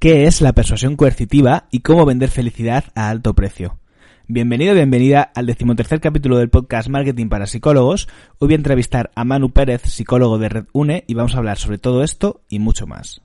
qué es la persuasión coercitiva y cómo vender felicidad a alto precio. Bienvenido, bienvenida al decimotercer capítulo del podcast Marketing para Psicólogos. Hoy voy a entrevistar a Manu Pérez, psicólogo de Red UNE, y vamos a hablar sobre todo esto y mucho más.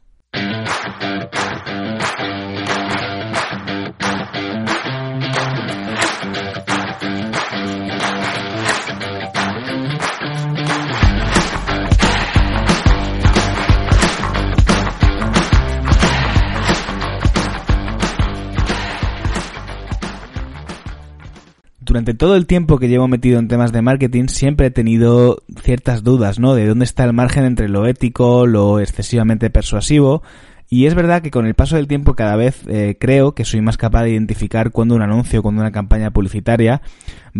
Durante todo el tiempo que llevo metido en temas de marketing siempre he tenido ciertas dudas, ¿no? De dónde está el margen entre lo ético, lo excesivamente persuasivo. Y es verdad que con el paso del tiempo cada vez eh, creo que soy más capaz de identificar cuando un anuncio, cuando una campaña publicitaria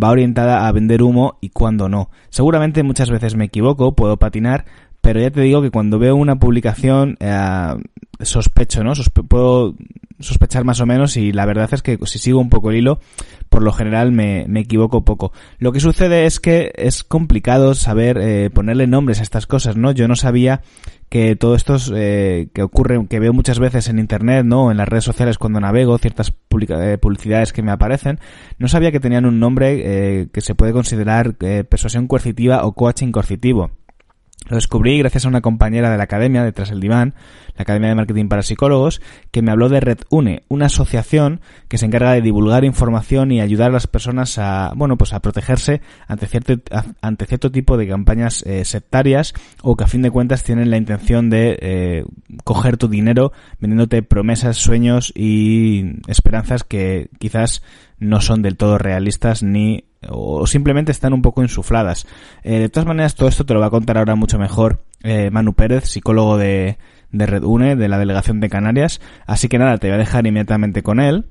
va orientada a vender humo y cuando no. Seguramente muchas veces me equivoco, puedo patinar, pero ya te digo que cuando veo una publicación eh, sospecho, ¿no? puedo sospechar más o menos y la verdad es que si sigo un poco el hilo, por lo general me, me equivoco poco. Lo que sucede es que es complicado saber eh, ponerle nombres a estas cosas, ¿no? Yo no sabía que todo esto eh, que ocurre, que veo muchas veces en internet, ¿no? En las redes sociales cuando navego, ciertas eh, publicidades que me aparecen, no sabía que tenían un nombre eh, que se puede considerar persuasión coercitiva o coaching coercitivo. Lo descubrí gracias a una compañera de la academia, detrás del diván, la Academia de Marketing para Psicólogos, que me habló de Red Une, una asociación que se encarga de divulgar información y ayudar a las personas a, bueno, pues a protegerse ante cierto, ante cierto tipo de campañas eh, sectarias o que a fin de cuentas tienen la intención de eh, coger tu dinero vendiéndote promesas, sueños y esperanzas que quizás no son del todo realistas ni o simplemente están un poco insufladas. Eh, de todas maneras, todo esto te lo va a contar ahora mucho mejor eh, Manu Pérez, psicólogo de, de Red UNE, de la Delegación de Canarias. Así que nada, te voy a dejar inmediatamente con él.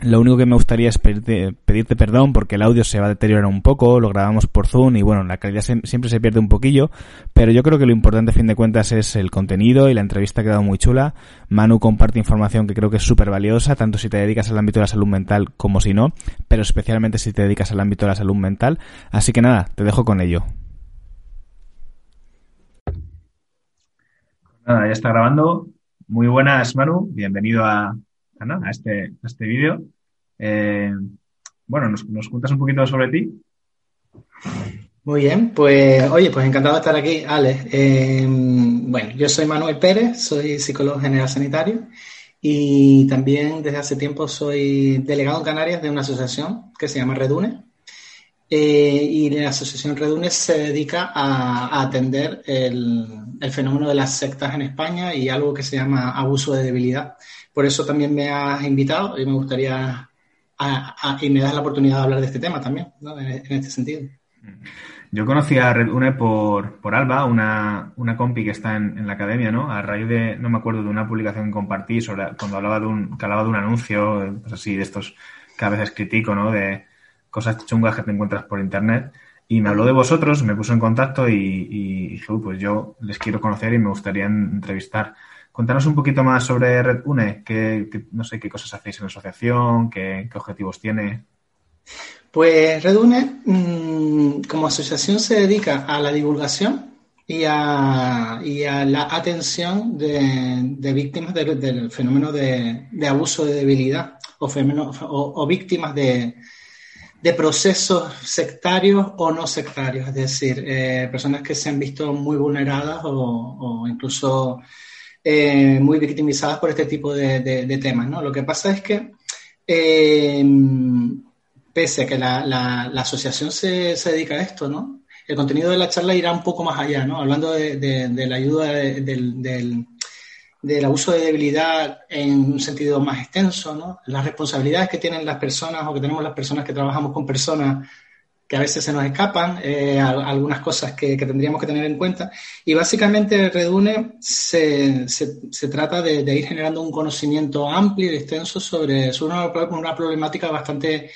Lo único que me gustaría es pedirte, pedirte, perdón porque el audio se va a deteriorar un poco, lo grabamos por Zoom y bueno, la calidad siempre se pierde un poquillo, pero yo creo que lo importante a fin de cuentas es el contenido y la entrevista ha quedado muy chula. Manu comparte información que creo que es súper valiosa, tanto si te dedicas al ámbito de la salud mental como si no, pero especialmente si te dedicas al ámbito de la salud mental. Así que nada, te dejo con ello. Nada, ya está grabando. Muy buenas, Manu. Bienvenido a, a, este, este vídeo. Eh, bueno, ¿nos, ¿nos, cuentas un poquito sobre ti? Muy bien, pues oye, pues encantado de estar aquí, Ale. Eh, bueno, yo soy Manuel Pérez, soy psicólogo general sanitario y también desde hace tiempo soy delegado en Canarias de una asociación que se llama Redune. Eh, y la asociación Redune se dedica a, atender el, fenómeno de las sectas en España y algo que se llama abuso de debilidad. Por eso también me has invitado y me gustaría y me das la oportunidad de hablar de este tema también, ¿no? en, este sentido. Yo conocí a Red Une por, por Alba, una, una compi que está en, la academia, ¿no? A raíz de, no me acuerdo, de una publicación que compartí sobre cuando hablaba de un, que hablaba de un anuncio, pues así, de estos que a veces critico, ¿no? Cosas chungas que te encuentras por internet. Y me habló de vosotros, me puso en contacto y, y pues yo les quiero conocer y me gustaría entrevistar. Cuéntanos un poquito más sobre Red Une, que, no sé qué cosas hacéis en la asociación, qué, qué objetivos tiene. Pues Red Une, mmm, como asociación, se dedica a la divulgación y a, y a la atención de, víctimas de, del fenómeno de, abuso de debilidad o, o víctimas de, de procesos sectarios o no sectarios, es decir, eh, personas que se han visto muy vulneradas o, incluso eh, muy victimizadas por este tipo de, temas. ¿no? Lo que pasa es que, eh, pese a que la asociación se, se, dedica a esto, ¿no? el contenido de la charla irá un poco más allá, ¿no? hablando de, de la ayuda del, del, abuso de debilidad en un sentido más extenso, las responsabilidades que tienen las personas o que tenemos las personas que trabajamos con personas que a veces se nos escapan, eh, algunas cosas que, tendríamos que tener en cuenta. Y básicamente Redune se, trata de, de, ir generando un conocimiento amplio y extenso sobre, una, problemática bastante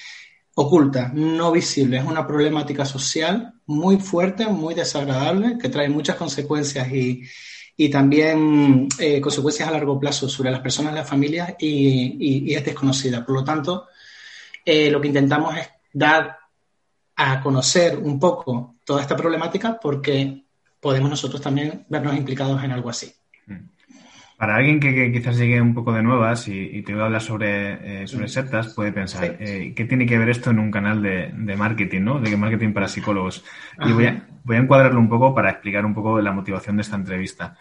oculta, no visible. Es una problemática social muy fuerte, muy desagradable, que trae muchas consecuencias y, y también eh, consecuencias a largo plazo sobre las personas, las familias y, y, y es desconocida. Por lo tanto, eh, lo que intentamos es dar a conocer un poco toda esta problemática porque podemos nosotros también vernos implicados en algo así. Mm. Para alguien que, quizás llegue un poco de nuevas y, te voy a hablar sobre, eh, sobre sectas, puede pensar, eh, ¿qué tiene que ver esto en un canal de, marketing, ¿no? De marketing para psicólogos. Y voy a, voy a encuadrarlo un poco para explicar un poco la motivación de esta entrevista.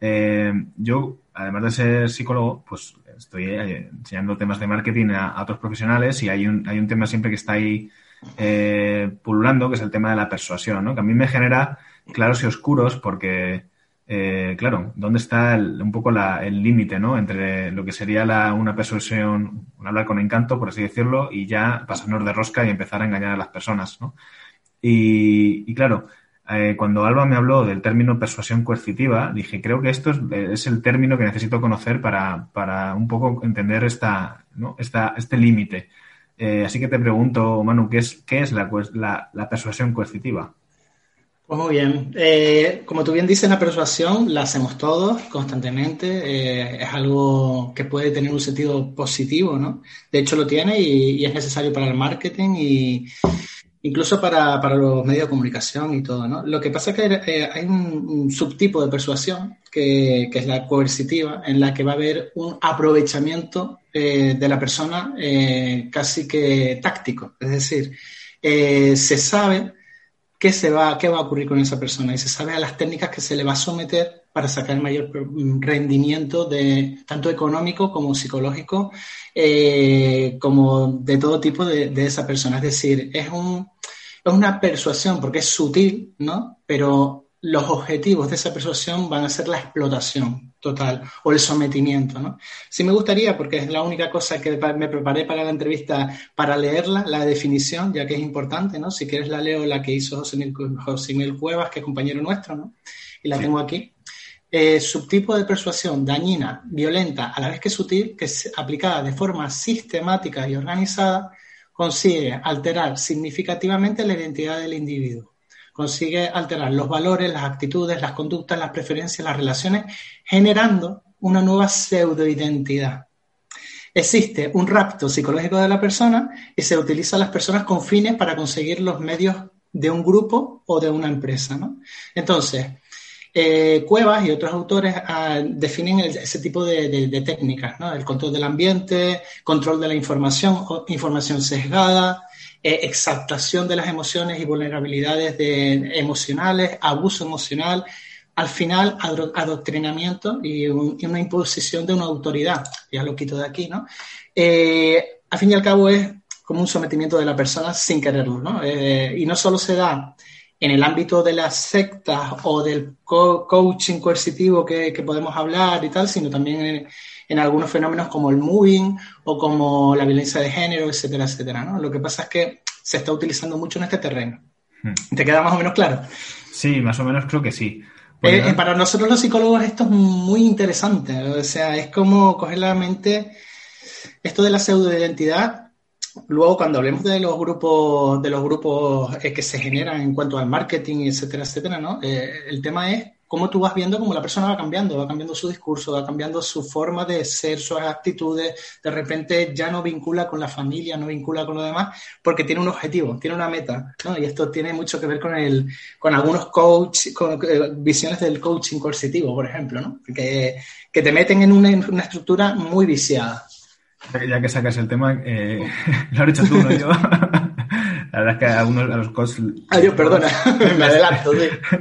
Eh, yo, además de ser psicólogo, pues estoy enseñando temas de marketing a, otros profesionales y hay un, hay un tema siempre que está ahí pululando, que es el tema de la persuasión, ¿no? Que a mí me genera claros y oscuros porque eh, claro, ¿dónde está un poco el límite ¿no? entre lo que sería una persuasión, un hablar con encanto, por así decirlo, y ya pasarnos de rosca y empezar a engañar a las personas? ¿no? Y, claro, eh, cuando Alba me habló del término persuasión coercitiva, dije, creo que esto es, el término que necesito conocer para, para un poco entender esta, ¿no? esta, este límite. Eh, así que te pregunto, Manu, ¿qué es, qué es la, la, la persuasión coercitiva? Pues muy bien. Eh, como tú bien dices, la persuasión la hacemos todos constantemente. Eh, es algo que puede tener un sentido positivo, ¿no? De hecho, lo tiene y, es necesario para el marketing y incluso para, los medios de comunicación y todo, ¿no? Lo que pasa es que eh, hay un, subtipo de persuasión que, es la coercitiva, en la que va a haber un aprovechamiento de la persona casi que táctico. Es decir, se sabe qué, se va, qué va a ocurrir con esa persona y se sabe a las técnicas que se le va a someter para sacar mayor rendimiento de tanto económico como psicológico, eh, como de todo tipo de, de, esa persona. Es decir, es, un, es una persuasión porque es sutil, ¿no? Pero los objetivos de esa persuasión van a ser la explotación total o el sometimiento. ¿no? Sí me gustaría, porque es la única cosa que me preparé para la entrevista, para leerla, la definición, ya que es importante, ¿no? Si quieres la leo, la que hizo José Miguel, Cuevas, que es compañero nuestro, ¿no? Y la tengo aquí. Eh, subtipo de persuasión dañina, violenta, a la vez que sutil, que es aplicada de forma sistemática y organizada, consigue alterar significativamente la identidad del individuo consigue alterar los valores, las actitudes, las conductas, las preferencias, las relaciones, generando una nueva pseudoidentidad. Existe un rapto psicológico de la persona y se utiliza a las personas con fines para conseguir los medios de un grupo o de una empresa. Entonces, eh, Cuevas y otros autores ah, definen ese tipo de, técnicas, el control del ambiente, control de la información, información sesgada, eh, exaltación de las emociones y vulnerabilidades emocionales, abuso emocional, al final adoctrinamiento y, una imposición de una autoridad. Ya lo quito de aquí, ¿no? Eh, al fin y al cabo es como un sometimiento de la persona sin quererlo, ¿no? Eh, y no solo se da en el ámbito de las sectas o del coaching coercitivo que, podemos hablar y tal, sino también en, en, algunos fenómenos como el moving o como la violencia de género, etcétera, etcétera. ¿no? Lo que pasa es que se está utilizando mucho en este terreno. Hmm. ¿Te queda más o menos claro? Sí, más o menos creo que sí. Eh, eh, para nosotros los psicólogos esto es muy interesante, o sea, es como coger la mente, esto de la pseudoidentidad Luego, cuando hablemos de los grupos, de los grupos eh, que se generan en cuanto al marketing, etcétera, etcétera, ¿no? Eh, el tema es cómo tú vas viendo cómo la persona va cambiando, va cambiando su discurso, va cambiando su forma de ser, sus actitudes, de repente ya no vincula con la familia, no vincula con lo demás, porque tiene un objetivo, tiene una meta, ¿no? Y esto tiene mucho que ver con el, con algunos coach, con eh, visiones del coaching coercitivo, por ejemplo, ¿no? Que, que te meten en una, una estructura muy viciada. Ya que sacas el tema, eh, lo has hecho tú, no yo. La verdad es que a, algunos, a los coaches... Ah, yo, perdona, me adelanto.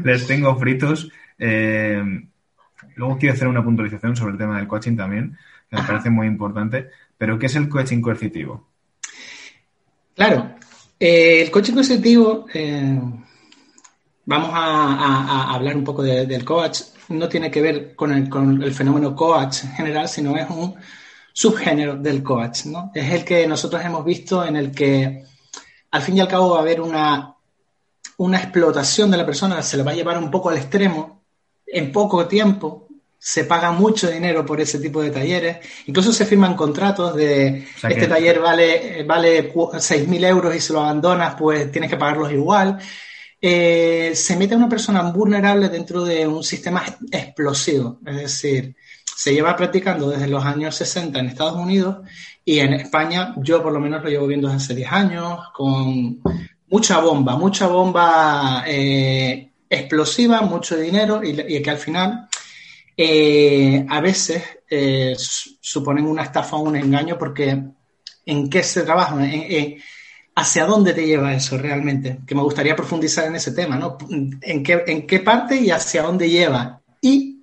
Les tengo fritos. Eh, luego quiero hacer una puntualización sobre el tema del coaching también, que me parece muy importante. Pero, ¿qué es el coaching coercitivo? Claro, eh, el coaching coercitivo, vamos a, hablar un poco del coach, no tiene que ver con el, con el fenómeno coach en general, sino es un subgénero del coach, ¿no? Es el que nosotros hemos visto en el que al fin y al cabo va a haber una, una explotación de la persona, se le va a llevar un poco al extremo en poco tiempo, se paga mucho dinero por ese tipo de talleres, incluso se firman contratos de este taller vale, vale 6.000 euros y se lo abandonas, pues tienes que pagarlos igual. Eh, se mete a una persona vulnerable dentro de un sistema explosivo, es decir, se lleva practicando desde los años 60 en Estados Unidos y en España yo por lo menos lo llevo viendo desde hace 10 años con mucha bomba, mucha bomba eh, explosiva, mucho dinero y, que al final eh, a veces eh, suponen una estafa o un engaño porque ¿en qué se trabaja? ¿Hacia dónde te lleva eso realmente? Que me gustaría profundizar en ese tema, ¿no? ¿En qué, en qué parte y hacia dónde lleva? Y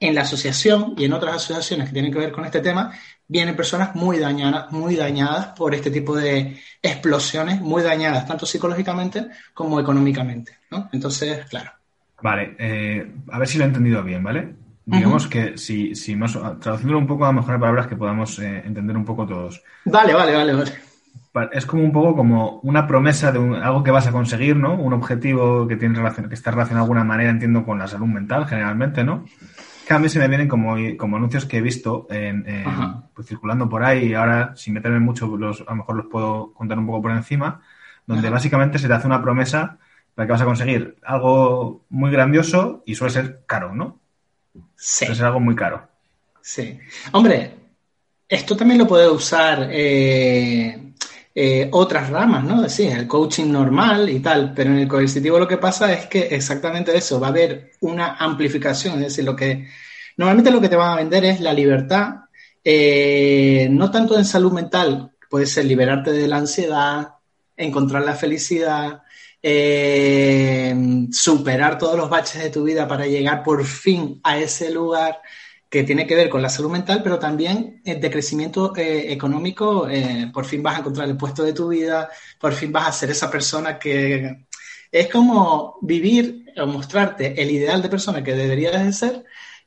en la asociación y en otras asociaciones que tienen que ver con este tema, vienen personas muy dañadas, muy dañadas por este tipo de explosiones, muy dañadas tanto psicológicamente como económicamente, ¿no? Entonces, claro. Vale, eh, a ver si lo he entendido bien, ¿vale? Digamos que si, si más, traduciéndolo un poco a mejor palabras que podamos eh, entender un poco todos. Vale, vale, vale, vale. Es como un poco como una promesa de algo que vas a conseguir, ¿no? Un objetivo que tiene relación, que está relacionado de alguna manera, entiendo, con la salud mental, generalmente, ¿no? Que a mí se me vienen como, como anuncios que he visto en, pues, circulando por ahí y ahora, sin meterme mucho, los, a lo mejor los puedo contar un poco por encima, donde básicamente se te hace una promesa para que vas a conseguir algo muy grandioso y suele ser caro, ¿no? Sí. Suele ser algo muy caro. Sí. Hombre, esto también lo puede usar eh, eh, otras ramas, ¿no? Sí, el coaching normal y tal, pero en el coercitivo lo que pasa es que exactamente eso, va a haber una amplificación, es decir, lo que normalmente lo que te van a vender es la libertad, eh, no tanto en salud mental, puede ser liberarte de la ansiedad, encontrar la felicidad, eh, superar todos los baches de tu vida para llegar por fin a ese lugar que tiene que ver con la salud mental, pero también de crecimiento eh, económico. Eh, por fin vas a encontrar el puesto de tu vida, por fin vas a ser esa persona que es como vivir o mostrarte el ideal de persona que deberías de ser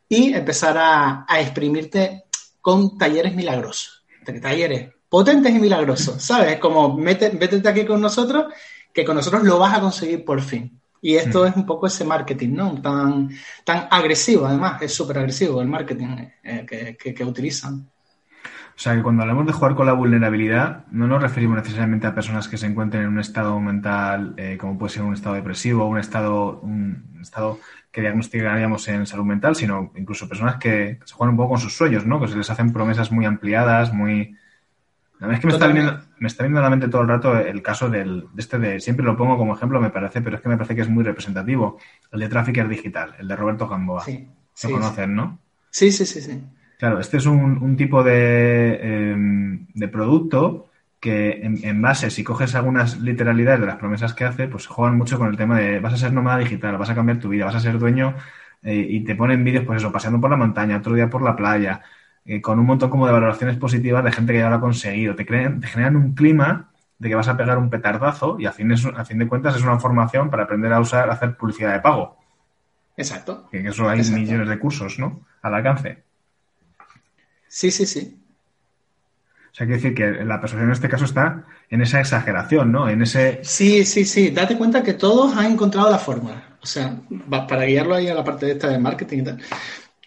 y empezar a, exprimirte con talleres milagrosos, talleres potentes y milagrosos, ¿sabes? Como métete aquí con nosotros, que con nosotros lo vas a conseguir por fin. Y esto mm. es un poco ese marketing, ¿no? Tan, tan agresivo, además, es súper agresivo el marketing eh, que, utilizan. O sea, que cuando hablamos de jugar con la vulnerabilidad, no nos referimos necesariamente a personas que se encuentren en un estado mental, eh, como puede ser un estado depresivo, un estado, un estado que diagnosticaríamos en salud mental, sino incluso personas que se juegan un poco con sus sueños, ¿no? Que se les hacen promesas muy ampliadas, muy, la es que me está, viniendo, me está, a la mente todo el rato el caso del, de este de, siempre lo pongo como ejemplo, me parece, pero es que me parece que es muy representativo, el de Trafficker Digital, el de Roberto Gamboa. Sí, Lo conocen, ¿no? Sí, sí, sí, sí. Claro, este es un, tipo de, em, de, producto que en, base, si coges algunas literalidades de las promesas que hace, pues juegan mucho con el tema de vas a ser nómada digital, vas a cambiar tu vida, vas a ser dueño eh, y te ponen vídeos, pues eso, paseando por la montaña, otro día por la playa, eh, con un montón como de valoraciones positivas de gente que ya lo ha conseguido. Te, crean, te generan un clima de que vas a pegar un petardazo y a fin, de, a fin de cuentas es una formación para aprender a usar, a hacer publicidad de pago. Exacto. Que eso hay millones de cursos, ¿no? Al alcance. Sí, sí, sí. O sea, quiere decir que la persuasión en este caso está en esa exageración, ¿no? En ese... Sí, sí, sí. Date cuenta que todos han encontrado la fórmula. O sea, para guiarlo ahí a la parte de esta de marketing y tal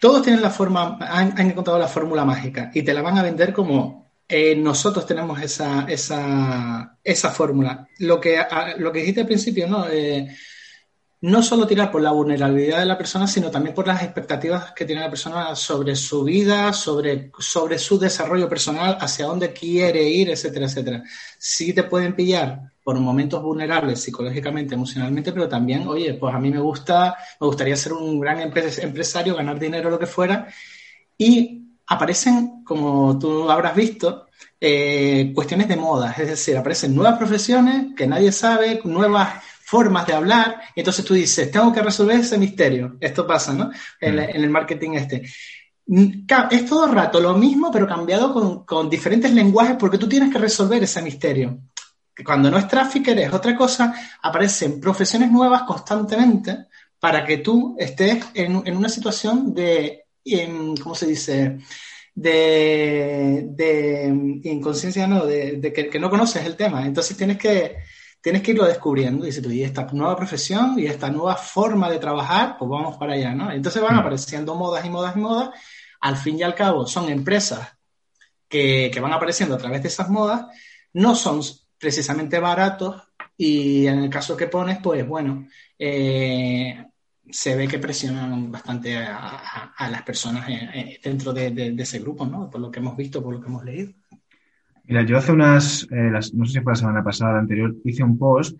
todos tienen la forma, han, encontrado la fórmula mágica y te la van a vender como eh, nosotros tenemos esa, esa, fórmula. Lo que, lo que dijiste al principio, ¿no? Eh, no solo tirar por la vulnerabilidad de la persona, sino también por las expectativas que tiene la persona sobre su vida, sobre, sobre su desarrollo personal, hacia dónde quiere ir, etcétera, etcétera. Sí te pueden pillar por momentos vulnerables psicológicamente, emocionalmente, pero también, oye, pues a mí me gusta, me gustaría ser un gran empresario, ganar dinero, lo que fuera, y aparecen, como tú habrás visto, eh, cuestiones de moda, es decir, aparecen nuevas profesiones que nadie sabe, nuevas formas de hablar, y entonces tú dices, tengo que resolver ese misterio. Esto pasa, ¿no? En, mm. el marketing este. Mm, es todo rato lo mismo, pero cambiado con, con, diferentes lenguajes porque tú tienes que resolver ese misterio. Cuando no es trafficker es otra cosa, aparecen profesiones nuevas constantemente para que tú estés en, en una situación de, ¿cómo se dice? De, de inconsciencia, no, de, de que, que, no conoces el tema. Entonces tienes que, tienes que irlo descubriendo. Y tú, y esta nueva profesión y esta nueva forma de trabajar, pues vamos para allá, ¿no? Entonces van mm. apareciendo modas y modas y modas. Al fin y al cabo, son empresas que, que van apareciendo a través de esas modas. No son precisamente baratos y en el caso que pones, pues bueno, eh, se ve que presionan bastante a, las personas eh, eh, dentro de, ese grupo, ¿no? Por lo que hemos visto, por lo que hemos leído. Mira, yo hace unas, eh, no sé si fue la semana pasada, la anterior, hice un post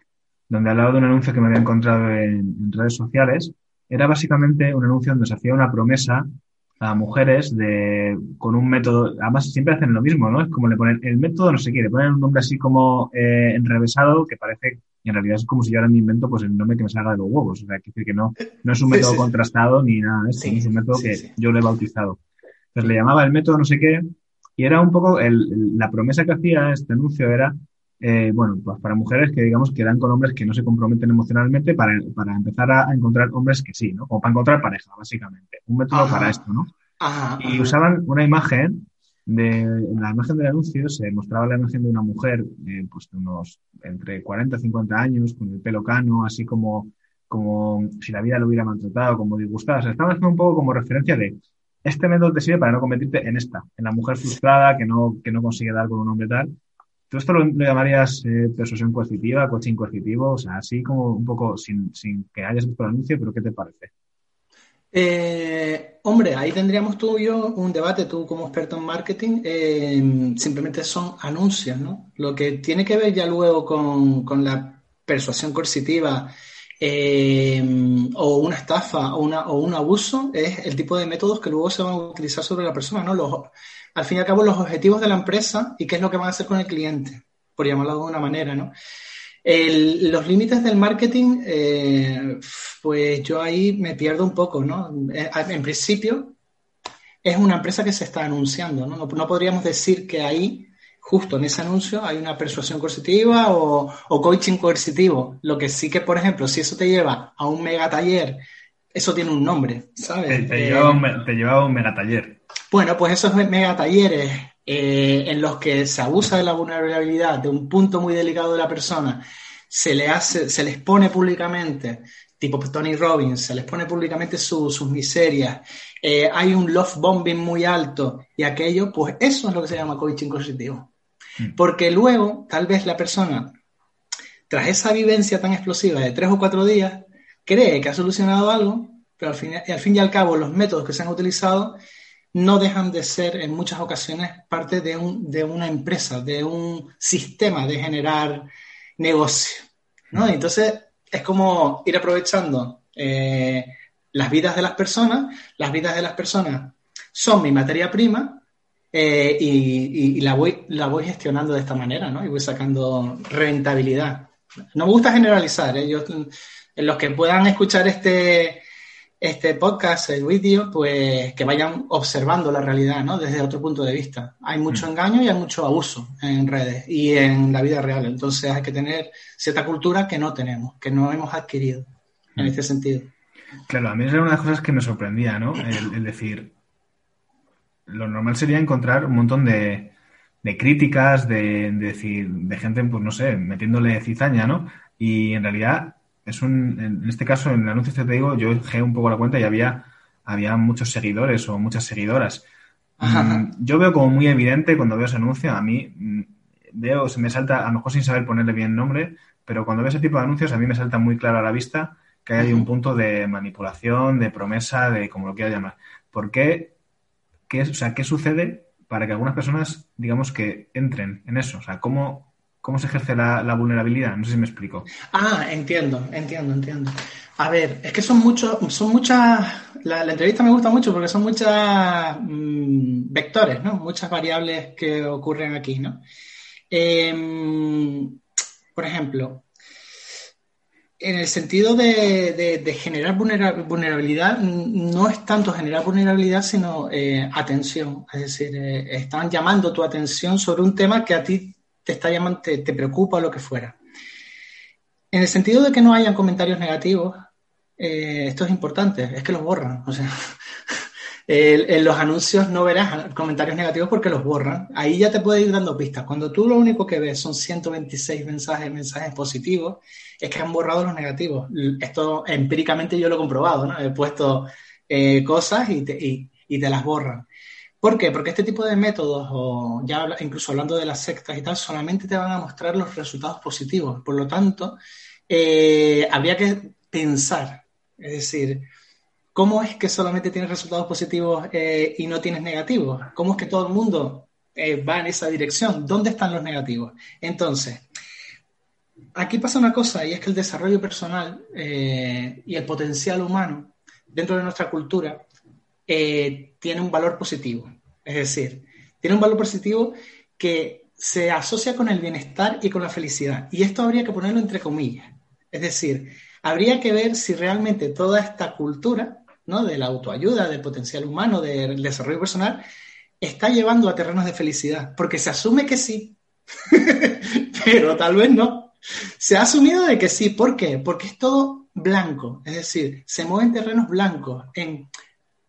donde hablaba de un anuncio que me había encontrado en, redes sociales era básicamente un anuncio donde se hacía una promesa a mujeres de con un método, además siempre hacen lo mismo, ¿no? Es como le ponen el método no sé qué, le ponen un nombre así como eh, enrevesado que parece, en realidad es como si yo ahora me invento pues el nombre que me salga de los huevos, o sea, que decir que no, no es un método contrastado ni nada de esto, es un método que yo le he bautizado. Entonces le llamaba el método no sé qué, y era un poco, el, la promesa que hacía este anuncio era eh, bueno, pues para mujeres que digamos que dan con hombres que no se comprometen emocionalmente para, para empezar a, encontrar hombres que sí, ¿no? Como para encontrar pareja, básicamente. Un método para esto, ¿no? y usaban una imagen de, en la imagen del anuncio se mostraba la imagen de una mujer, eh, pues de unos entre 40 y 50 años, con el pelo cano, así como, como si la vida lo hubiera maltratado, como disgustada. O sea, estaban haciendo un poco como referencia de este método te sirve para no convertirte en esta, en la mujer frustrada que no, que no consigue dar con un hombre tal. ¿Tú esto lo, llamarías eh, persuasión coercitiva, coaching coercitivo? O sea, así como un poco sin, sin que hayas visto el anuncio, pero ¿qué te parece? Eh, hombre, ahí tendríamos tú y yo un debate, tú como experto en marketing, eh, simplemente son anuncios, ¿no? Lo que tiene que ver ya luego con, con la persuasión coercitiva o una estafa o, una, o un abuso es el tipo de métodos que luego se van a utilizar sobre la persona, ¿no? Los, al fin y al cabo los objetivos de la empresa y qué es lo que van a hacer con el cliente, por llamarlo de alguna manera, ¿no? los límites del marketing, eh, pues yo ahí me pierdo un poco, ¿no? Eh, en principio, es una empresa que se está anunciando, ¿no? No, podríamos decir que ahí, justo en ese anuncio, hay una persuasión coercitiva o, coaching coercitivo. Lo que sí que, por ejemplo, si eso te lleva a un mega taller, eso tiene un nombre, ¿sabes? Te, lleva, un, te lleva a un mega taller. Bueno, pues esos mega talleres eh, en los que se abusa de la vulnerabilidad de un punto muy delicado de la persona, se le hace, se les pone públicamente, tipo Tony Robbins, se les pone públicamente sus miserias, eh, hay un love bombing muy alto y aquello, pues eso es lo que se llama coaching positivo. Mm. Porque luego, tal vez la persona, tras esa vivencia tan explosiva de tres o cuatro días, cree que ha solucionado algo, pero al fin, al fin y al cabo los métodos que se han utilizado no dejan de ser en muchas ocasiones parte de, un, de una empresa, de un sistema de generar negocio. ¿no? entonces es como ir aprovechando eh, las vidas de las personas, las vidas de las personas son mi materia prima eh, y, la, voy, la voy gestionando de esta manera, ¿no? Y voy sacando rentabilidad. No me gusta generalizar, ¿eh? Yo, los que puedan escuchar este, este podcast, el vídeo, pues que vayan observando la realidad, ¿no? Desde otro punto de vista. Hay mucho mm. engaño y hay mucho abuso en redes y en la vida real. Entonces hay que tener cierta cultura que no tenemos, que no hemos adquirido en mm. este sentido. Claro, a mí es una de las cosas que me sorprendía, ¿no? El, decir, lo normal sería encontrar un montón de, de críticas, de, de, decir, de gente, pues no sé, metiéndole cizaña, ¿no? Y en realidad es un, en este caso, en el anuncio que te digo, yo dejé un poco la cuenta y había, había muchos seguidores o muchas seguidoras. Mm, yo veo como muy evidente cuando veo ese anuncio, a mí mm, veo, se me salta, a lo mejor sin saber ponerle bien nombre, pero cuando veo ese tipo de anuncios a mí me salta muy claro a la vista que hay un punto de manipulación, de promesa, de como lo quieras llamar. ¿Por qué? ¿Qué, o sea, ¿qué sucede para que algunas personas, digamos, que entren en eso? O sea, ¿cómo, cómo se ejerce la, vulnerabilidad. No sé si me explico. Ah, entiendo, entiendo, entiendo. A ver, es que son muchos, son muchas, la, entrevista me gusta mucho porque son muchas mm, vectores, ¿no? Muchas variables que ocurren aquí, ¿no? Em, por ejemplo, en el sentido de, generar vulnerabilidad, no es tanto generar vulnerabilidad, sino eh, atención. Es decir, eh, están llamando tu atención sobre un tema que a ti te está llamando, te, preocupa o lo que fuera. En el sentido de que no hayan comentarios negativos, eh, esto es importante, es que los borran. O sea, en los anuncios no verás comentarios negativos porque los borran. Ahí ya te puede ir dando pistas. Cuando tú lo único que ves son 126 mensajes, mensajes positivos, es que han borrado los negativos. Esto empíricamente yo lo he comprobado, ¿no? He puesto eh, cosas y y te las borran. ¿Por qué? Porque este tipo de métodos, o ya incluso hablando de las sectas y tal, solamente te van a mostrar los resultados positivos. Por lo tanto, eh, habría que pensar, es decir, ¿cómo es que solamente tienes resultados positivos eh, y no tienes negativos? ¿Cómo es que todo el mundo eh, va en esa dirección? ¿Dónde están los negativos? Entonces, aquí pasa una cosa y es que el desarrollo personal y el potencial humano dentro de nuestra cultura eh, tiene un valor positivo. Es decir, tiene un valor positivo que se asocia con el bienestar y con la felicidad. Y esto habría que ponerlo entre comillas. Es decir, habría que ver si realmente toda esta cultura ¿no? de la autoayuda, del potencial humano, del desarrollo personal, está llevando a terrenos de felicidad. Porque se asume que sí, pero tal vez no. Se ha asumido de que sí. ¿Por qué? Porque es todo blanco. Es decir, se mueve en terrenos blancos, en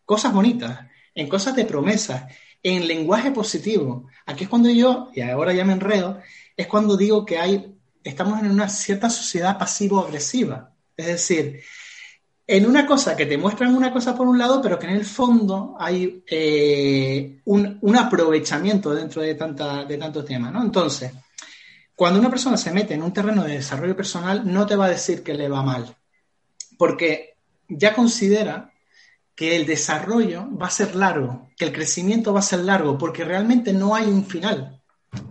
cosas bonitas, en cosas de promesas, en lenguaje positivo. Aquí es cuando yo, y ahora ya me enredo, es cuando digo que hay, estamos en una cierta sociedad pasivo-agresiva. Es decir, en una cosa que te muestran una cosa por un lado, pero que en el fondo hay eh, un, aprovechamiento dentro de, tanta, de tantos temas, ¿no? Entonces, cuando una persona se mete en un terreno de desarrollo personal, no te va a decir que le va mal, porque ya considera que el desarrollo va a ser largo, que el crecimiento va a ser largo, porque realmente no hay un final.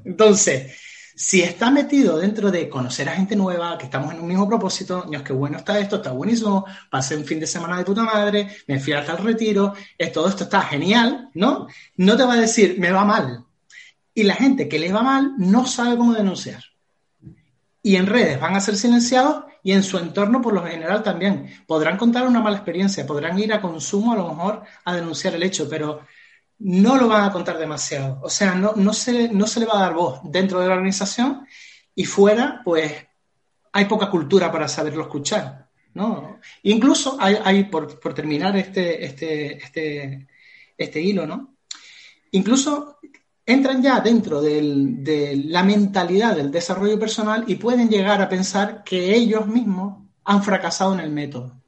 Entonces, si está metido dentro de conocer a gente nueva, que estamos en un mismo propósito, Dios, qué bueno está esto, está buenísimo, pasé un fin de semana de puta madre, me fui hasta el retiro, todo esto está genial, ¿no? No te va a decir, me va mal. Y la gente que les va mal no sabe cómo denunciar. Y en redes van a ser silenciados y en su entorno, por lo general, también. Podrán contar una mala experiencia, podrán ir a consumo a lo mejor a denunciar el hecho, pero no lo van a contar demasiado. O sea, no, no, se, no se le va a dar voz dentro de la organización y fuera, pues hay poca cultura para saberlo escuchar. ¿no? Incluso hay, por, por, terminar este, este, este, este hilo, ¿no? Incluso entran ya dentro de la mentalidad del desarrollo personal y pueden llegar a pensar que ellos mismos han fracasado en el método.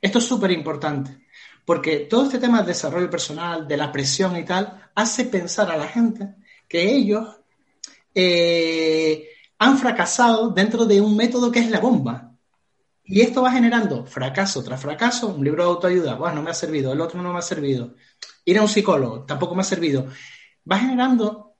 Esto es súper importante, porque todo este tema del desarrollo personal, de la presión y tal, hace pensar a la gente que ellos eh, han fracasado dentro de un método que es la bomba. Y esto va generando fracaso tras fracaso, un libro de autoayuda, bueno, no me ha servido, el otro no me ha servido, ir a un psicólogo, tampoco me ha servido va generando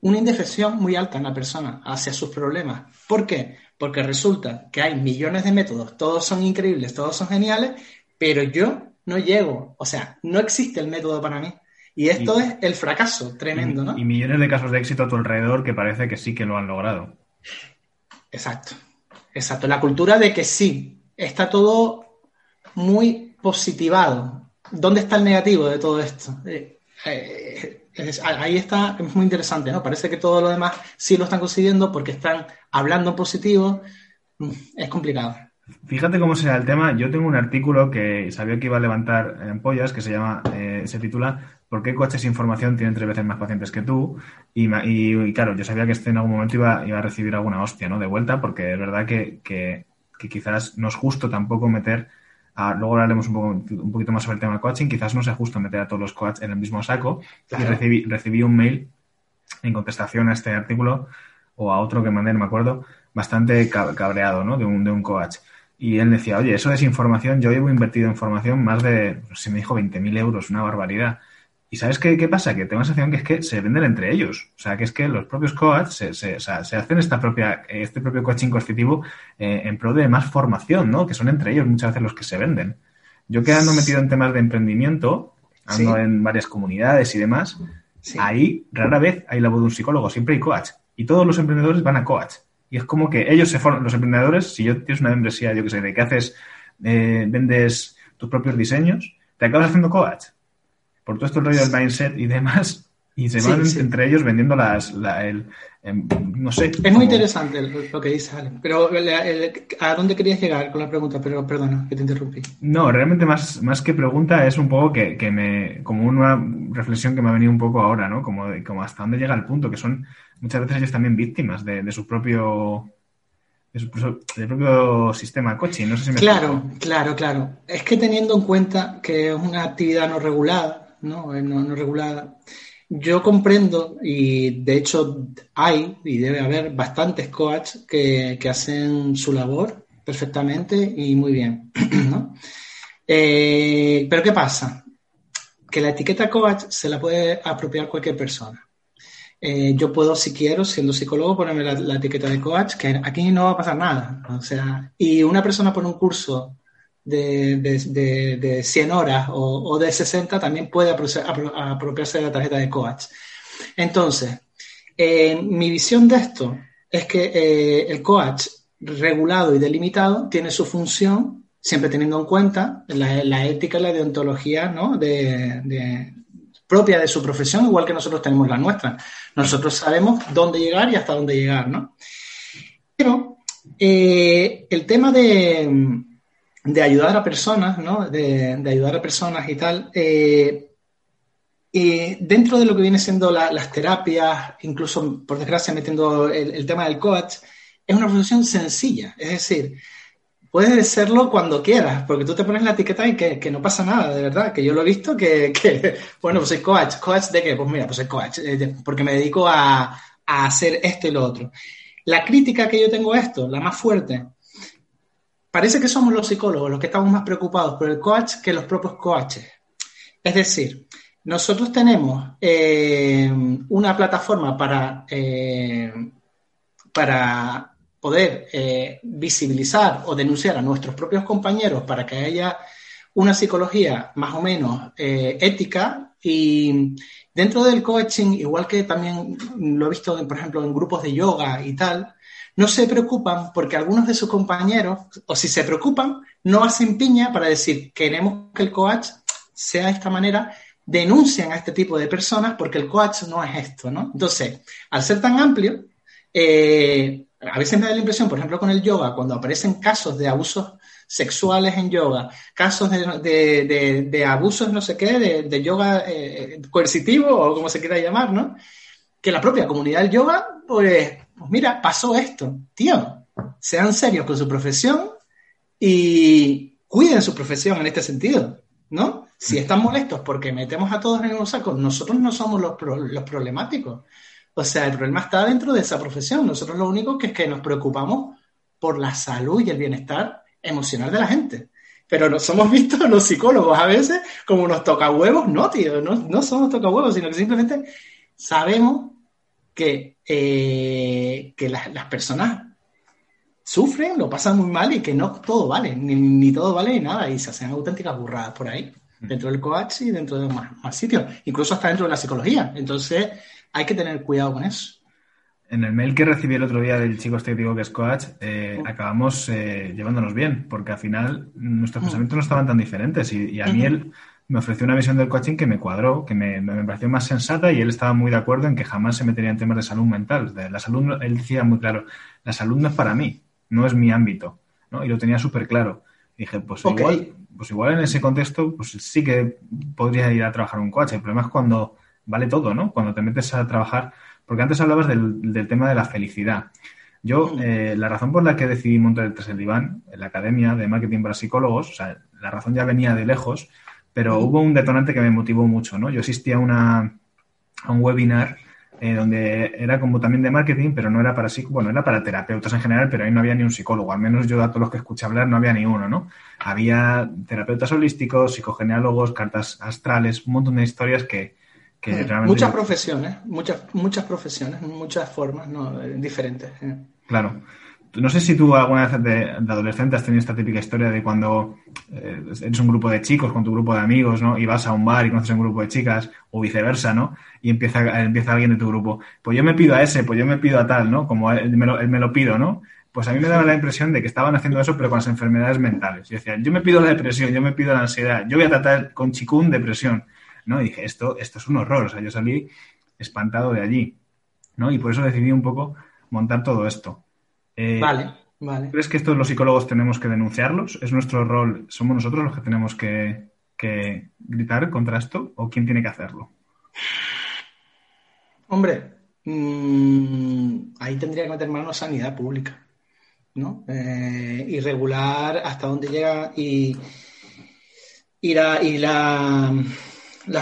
una indefensión muy alta en la persona hacia sus problemas. ¿Por qué? Porque resulta que hay millones de métodos, todos son increíbles, todos son geniales, pero yo no llego, o sea, no existe el método para mí. Y esto es el fracaso tremendo, ¿no? Y millones de casos de éxito a tu alrededor que parece que sí que lo han logrado. Exacto, exacto. La cultura de que sí, está todo muy positivado. ¿Dónde está el negativo de todo esto? Eh, eh, ahí está, es muy interesante, ¿no? Parece que todo lo demás sí lo están consiguiendo porque están hablando positivo. Mm, es complicado. Fíjate cómo será el tema. Yo tengo un artículo que sabía que iba a levantar ampollas, que se llama, eh, se titula ¿Por qué coches información tienen tres veces más pacientes que tú? Y, y, claro, yo sabía que este en algún momento iba, iba, a recibir alguna hostia, ¿no? De vuelta, porque es verdad que, que quizás no es justo tampoco meter luego hablaremos un, poco, un poquito más sobre el tema coaching. Quizás no sea justo meter a todos los coaches en el mismo saco. Y recibí, recibí un mail en contestación a este artículo o a otro que mandé, no me acuerdo, bastante cabreado, ¿no? De un, de un coach. Y él decía, oye, eso es información, yo llevo invertido en formación más de, se me dijo 20.000 euros, una barbaridad. ¿Y sabes qué, qué, pasa? Que tengo la sensación que es que se venden entre ellos. O sea, que es que los propios coaches se, se, o sea, se hacen esta propia, este propio coaching coercitivo eh, en pro de más formación, ¿no? Que son entre ellos muchas veces los que se venden. Yo que ando metido en temas de emprendimiento, ando en varias comunidades y demás, ahí rara vez hay la voz de un psicólogo, siempre hay coach. Y todos los emprendedores van a coach. Y es como que ellos se forman, los emprendedores, si yo tienes una membresía, yo que sé, de que haces, eh, vendes tus propios diseños, te acabas haciendo coach por todo esto el rollo del mindset y demás, y se van entre ellos vendiendo las, el, em, no sé. Es muy interesante lo que dice Ale, pero ¿a dónde querías llegar con la pregunta? Pero perdona, que te interrumpí. No, realmente más, más que pregunta es un poco que, que me, como una reflexión que me ha venido un poco ahora, ¿no? Como, como hasta dónde llega el punto, que son muchas veces ellos también víctimas de, de su propio del propio sistema coaching. No sé si me claro, claro, claro. Es que teniendo en cuenta que es una actividad no regulada, ¿no? No, regulada. Yo comprendo, y de hecho hay, y debe haber bastantes coaches que, hacen su labor perfectamente y muy bien, eh, pero ¿qué pasa? Que la etiqueta coach se la puede apropiar cualquier persona. Eh, yo puedo, si quiero, siendo psicólogo, ponerme la, etiqueta de coach, que aquí no va a pasar nada. O sea, y una persona pone un curso de, de, 100 horas o, de 60 también puede apropiarse de la tarjeta de coach. Entonces, eh, mi visión de esto es que eh, el coach regulado y delimitado tiene su función, siempre teniendo en cuenta la, ética y la deontología ¿no? de, propia de su profesión, igual que nosotros tenemos la nuestra. Nosotros sabemos dónde llegar y hasta dónde llegar, ¿no? Pero eh, el tema de, de, ayudar a personas, ¿no? De, ayudar a personas y tal, eh, dentro de lo que viene siendo las terapias, incluso por desgracia metiendo el, tema del coach, es una profesión sencilla. Es decir, puedes serlo cuando quieras, porque tú te pones la etiqueta y que, no pasa nada, de verdad, que yo lo he visto que, bueno, pues soy coach. ¿Coach de qué? Pues mira, pues soy coach, eh, porque me dedico a, a hacer esto y lo otro. La crítica que yo tengo a esto, la más fuerte, parece que somos los psicólogos los que estamos más preocupados por el coach que los propios coaches. Es decir, nosotros tenemos eh, una plataforma para, eh, para poder eh, visibilizar o denunciar a nuestros propios compañeros para que haya una psicología más o menos ética y dentro del coaching, igual que también lo he visto, por ejemplo, en grupos de yoga y tal, no se preocupan porque algunos de sus compañeros, o si se preocupan, no hacen piña para decir queremos que el coach sea de esta manera denuncian a este tipo de personas porque el coach no es esto, ¿no? Entonces, al ser tan amplio, eh, a veces me da la impresión, por ejemplo, con el yoga, cuando aparecen casos de abusos sexuales en yoga, casos de, abusos, no sé qué, de, yoga eh, coercitivo o como se quiera llamar, ¿no? Que la propia comunidad del yoga, pues, mira, pasó esto, tío, sean serios con su profesión y cuiden su profesión en este sentido, ¿no? Si están molestos porque metemos a todos en un saco, nosotros no somos los, los problemáticos. O sea, el problema está dentro de esa profesión. Nosotros lo único que es que nos preocupamos por la salud y el bienestar emocional de la gente. Pero no somos vistos los psicólogos a veces como unos tocahuevos. No, tío, no, no somos tocahuevos, sino que simplemente sabemos que, eh, que las, las personas sufren, lo pasan muy mal y que no todo vale, ni, ni todo vale ni nada, y se hacen auténticas burradas por ahí dentro del coach y dentro de más, sitios, incluso hasta dentro de la psicología. Entonces, hay que tener cuidado con eso. En el mail que recibí el otro día del chico este que que es coach, eh, acabamos eh, llevándonos bien, porque al final nuestros mm. pensamientos no estaban tan diferentes y, a mí él me ofreció una visión del coaching que me cuadró, que me, pareció más sensata y él estaba muy de acuerdo en que jamás se metería en temas de salud mental. De la salud, él decía muy claro, la salud no es para mí, no es mi ámbito, ¿no? Y lo tenía súper claro. dije, pues igual, pues igual en ese contexto, pues sí que podría ir a trabajar un coach. El problema es cuando vale todo, ¿no? Cuando te metes a trabajar, porque antes hablabas del, tema de la felicidad. Yo, eh, la razón por la que decidí montar el Tras el Diván, en la Academia de Marketing para Psicólogos, o sea, la razón ya venía de lejos, pero hubo un detonante que me motivó mucho, ¿no? Yo asistía a, una, a un webinar eh, donde era como también de marketing, pero no era para sí, bueno, era para terapeutas en general, pero ahí no había ni un psicólogo, al menos yo de todos los que escuché hablar no había ni uno, ¿no? Había terapeutas holísticos, psicogeneálogos, cartas astrales, un montón de historias que, que mm, realmente... Muchas profesiones, muchas, muchas profesiones, muchas formas ¿no? diferentes. ¿eh? Claro. No sé si tú alguna vez de, adolescente has tenido esta típica historia de cuando eh, eres un grupo de chicos con tu grupo de amigos, ¿no? Y vas a un bar y conoces un grupo de chicas, o viceversa, ¿no? Y empieza, empieza alguien de tu grupo. Pues yo me pido a ese, pues yo me pido a tal, ¿no? Como él me lo, me lo pido, ¿no? Pues a mí me daba la impresión de que estaban haciendo eso, pero con las enfermedades mentales. Y decían, yo me pido la depresión, yo me pido la ansiedad, yo voy a tratar con chikun depresión, ¿no? Y dije, esto, esto es un horror. O sea, yo salí espantado de allí, ¿no? Y por eso decidí un poco montar todo esto. Eh, vale, vale. ¿Crees que esto los psicólogos tenemos que denunciarlos? ¿Es nuestro rol? ¿Somos nosotros los que tenemos que, gritar contra esto? ¿O quién tiene que hacerlo? Hombre, mm, ahí tendría que meter mano sanidad pública, ¿no? Eh, y regular hasta dónde llega y, y la la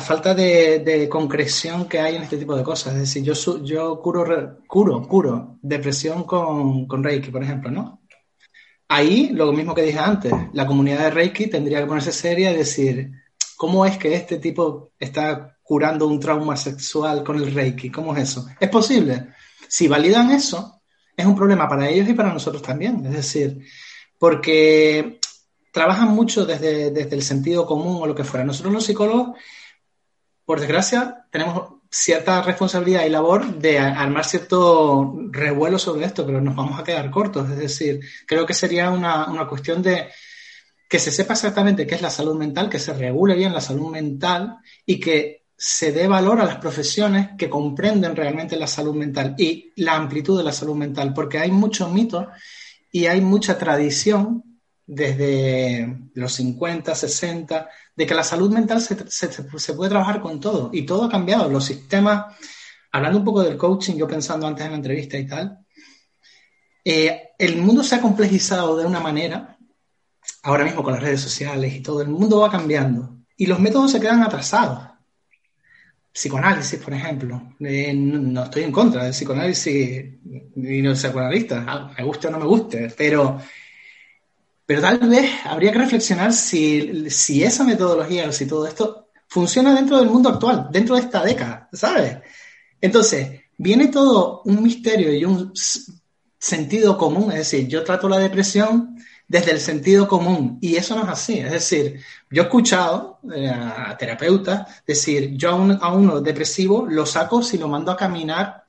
falta de, concreción que hay en este tipo de cosas. Es decir, yo, yo curo, curo, curo depresión con, con Reiki, por ejemplo, ¿no? Ahí, lo mismo que dije antes, la comunidad de Reiki tendría que ponerse seria y decir, ¿cómo es que este tipo está curando un trauma sexual con el Reiki? ¿Cómo es eso? ¿Es posible? Si validan eso, es un problema para ellos y para nosotros también. Es decir, porque trabajan mucho desde, desde el sentido común o lo que fuera. Nosotros los psicólogos, por desgracia, tenemos cierta responsabilidad y labor de armar cierto revuelo sobre esto, pero nos vamos a quedar cortos. Es decir, creo que sería una, una cuestión de que se sepa exactamente qué es la salud mental, que se regule bien la salud mental y que se dé valor a las profesiones que comprenden realmente la salud mental y la amplitud de la salud mental, porque hay muchos mitos y hay mucha tradición desde los 50, 60, de que la salud mental se, se, puede trabajar con todo y todo ha cambiado. Los sistemas, hablando un poco del coaching, yo pensando antes en la entrevista y tal, eh, el mundo se ha complejizado de una manera ahora mismo con las redes sociales y todo, el mundo va cambiando y los métodos se quedan atrasados. Psicoanálisis, por ejemplo. Eh, no, estoy en contra del psicoanálisis ni no psicoanalista, me guste o no me guste, pero, pero tal vez habría que reflexionar si, esa metodología o si todo esto funciona dentro del mundo actual, dentro de esta década, ¿sabes? Entonces, viene todo un misterio y un sentido común, es decir, yo trato la depresión desde el sentido común. Y eso no es así. Es decir, yo he escuchado eh, a terapeutas decir, yo a, uno depresivo lo saco si lo mando a caminar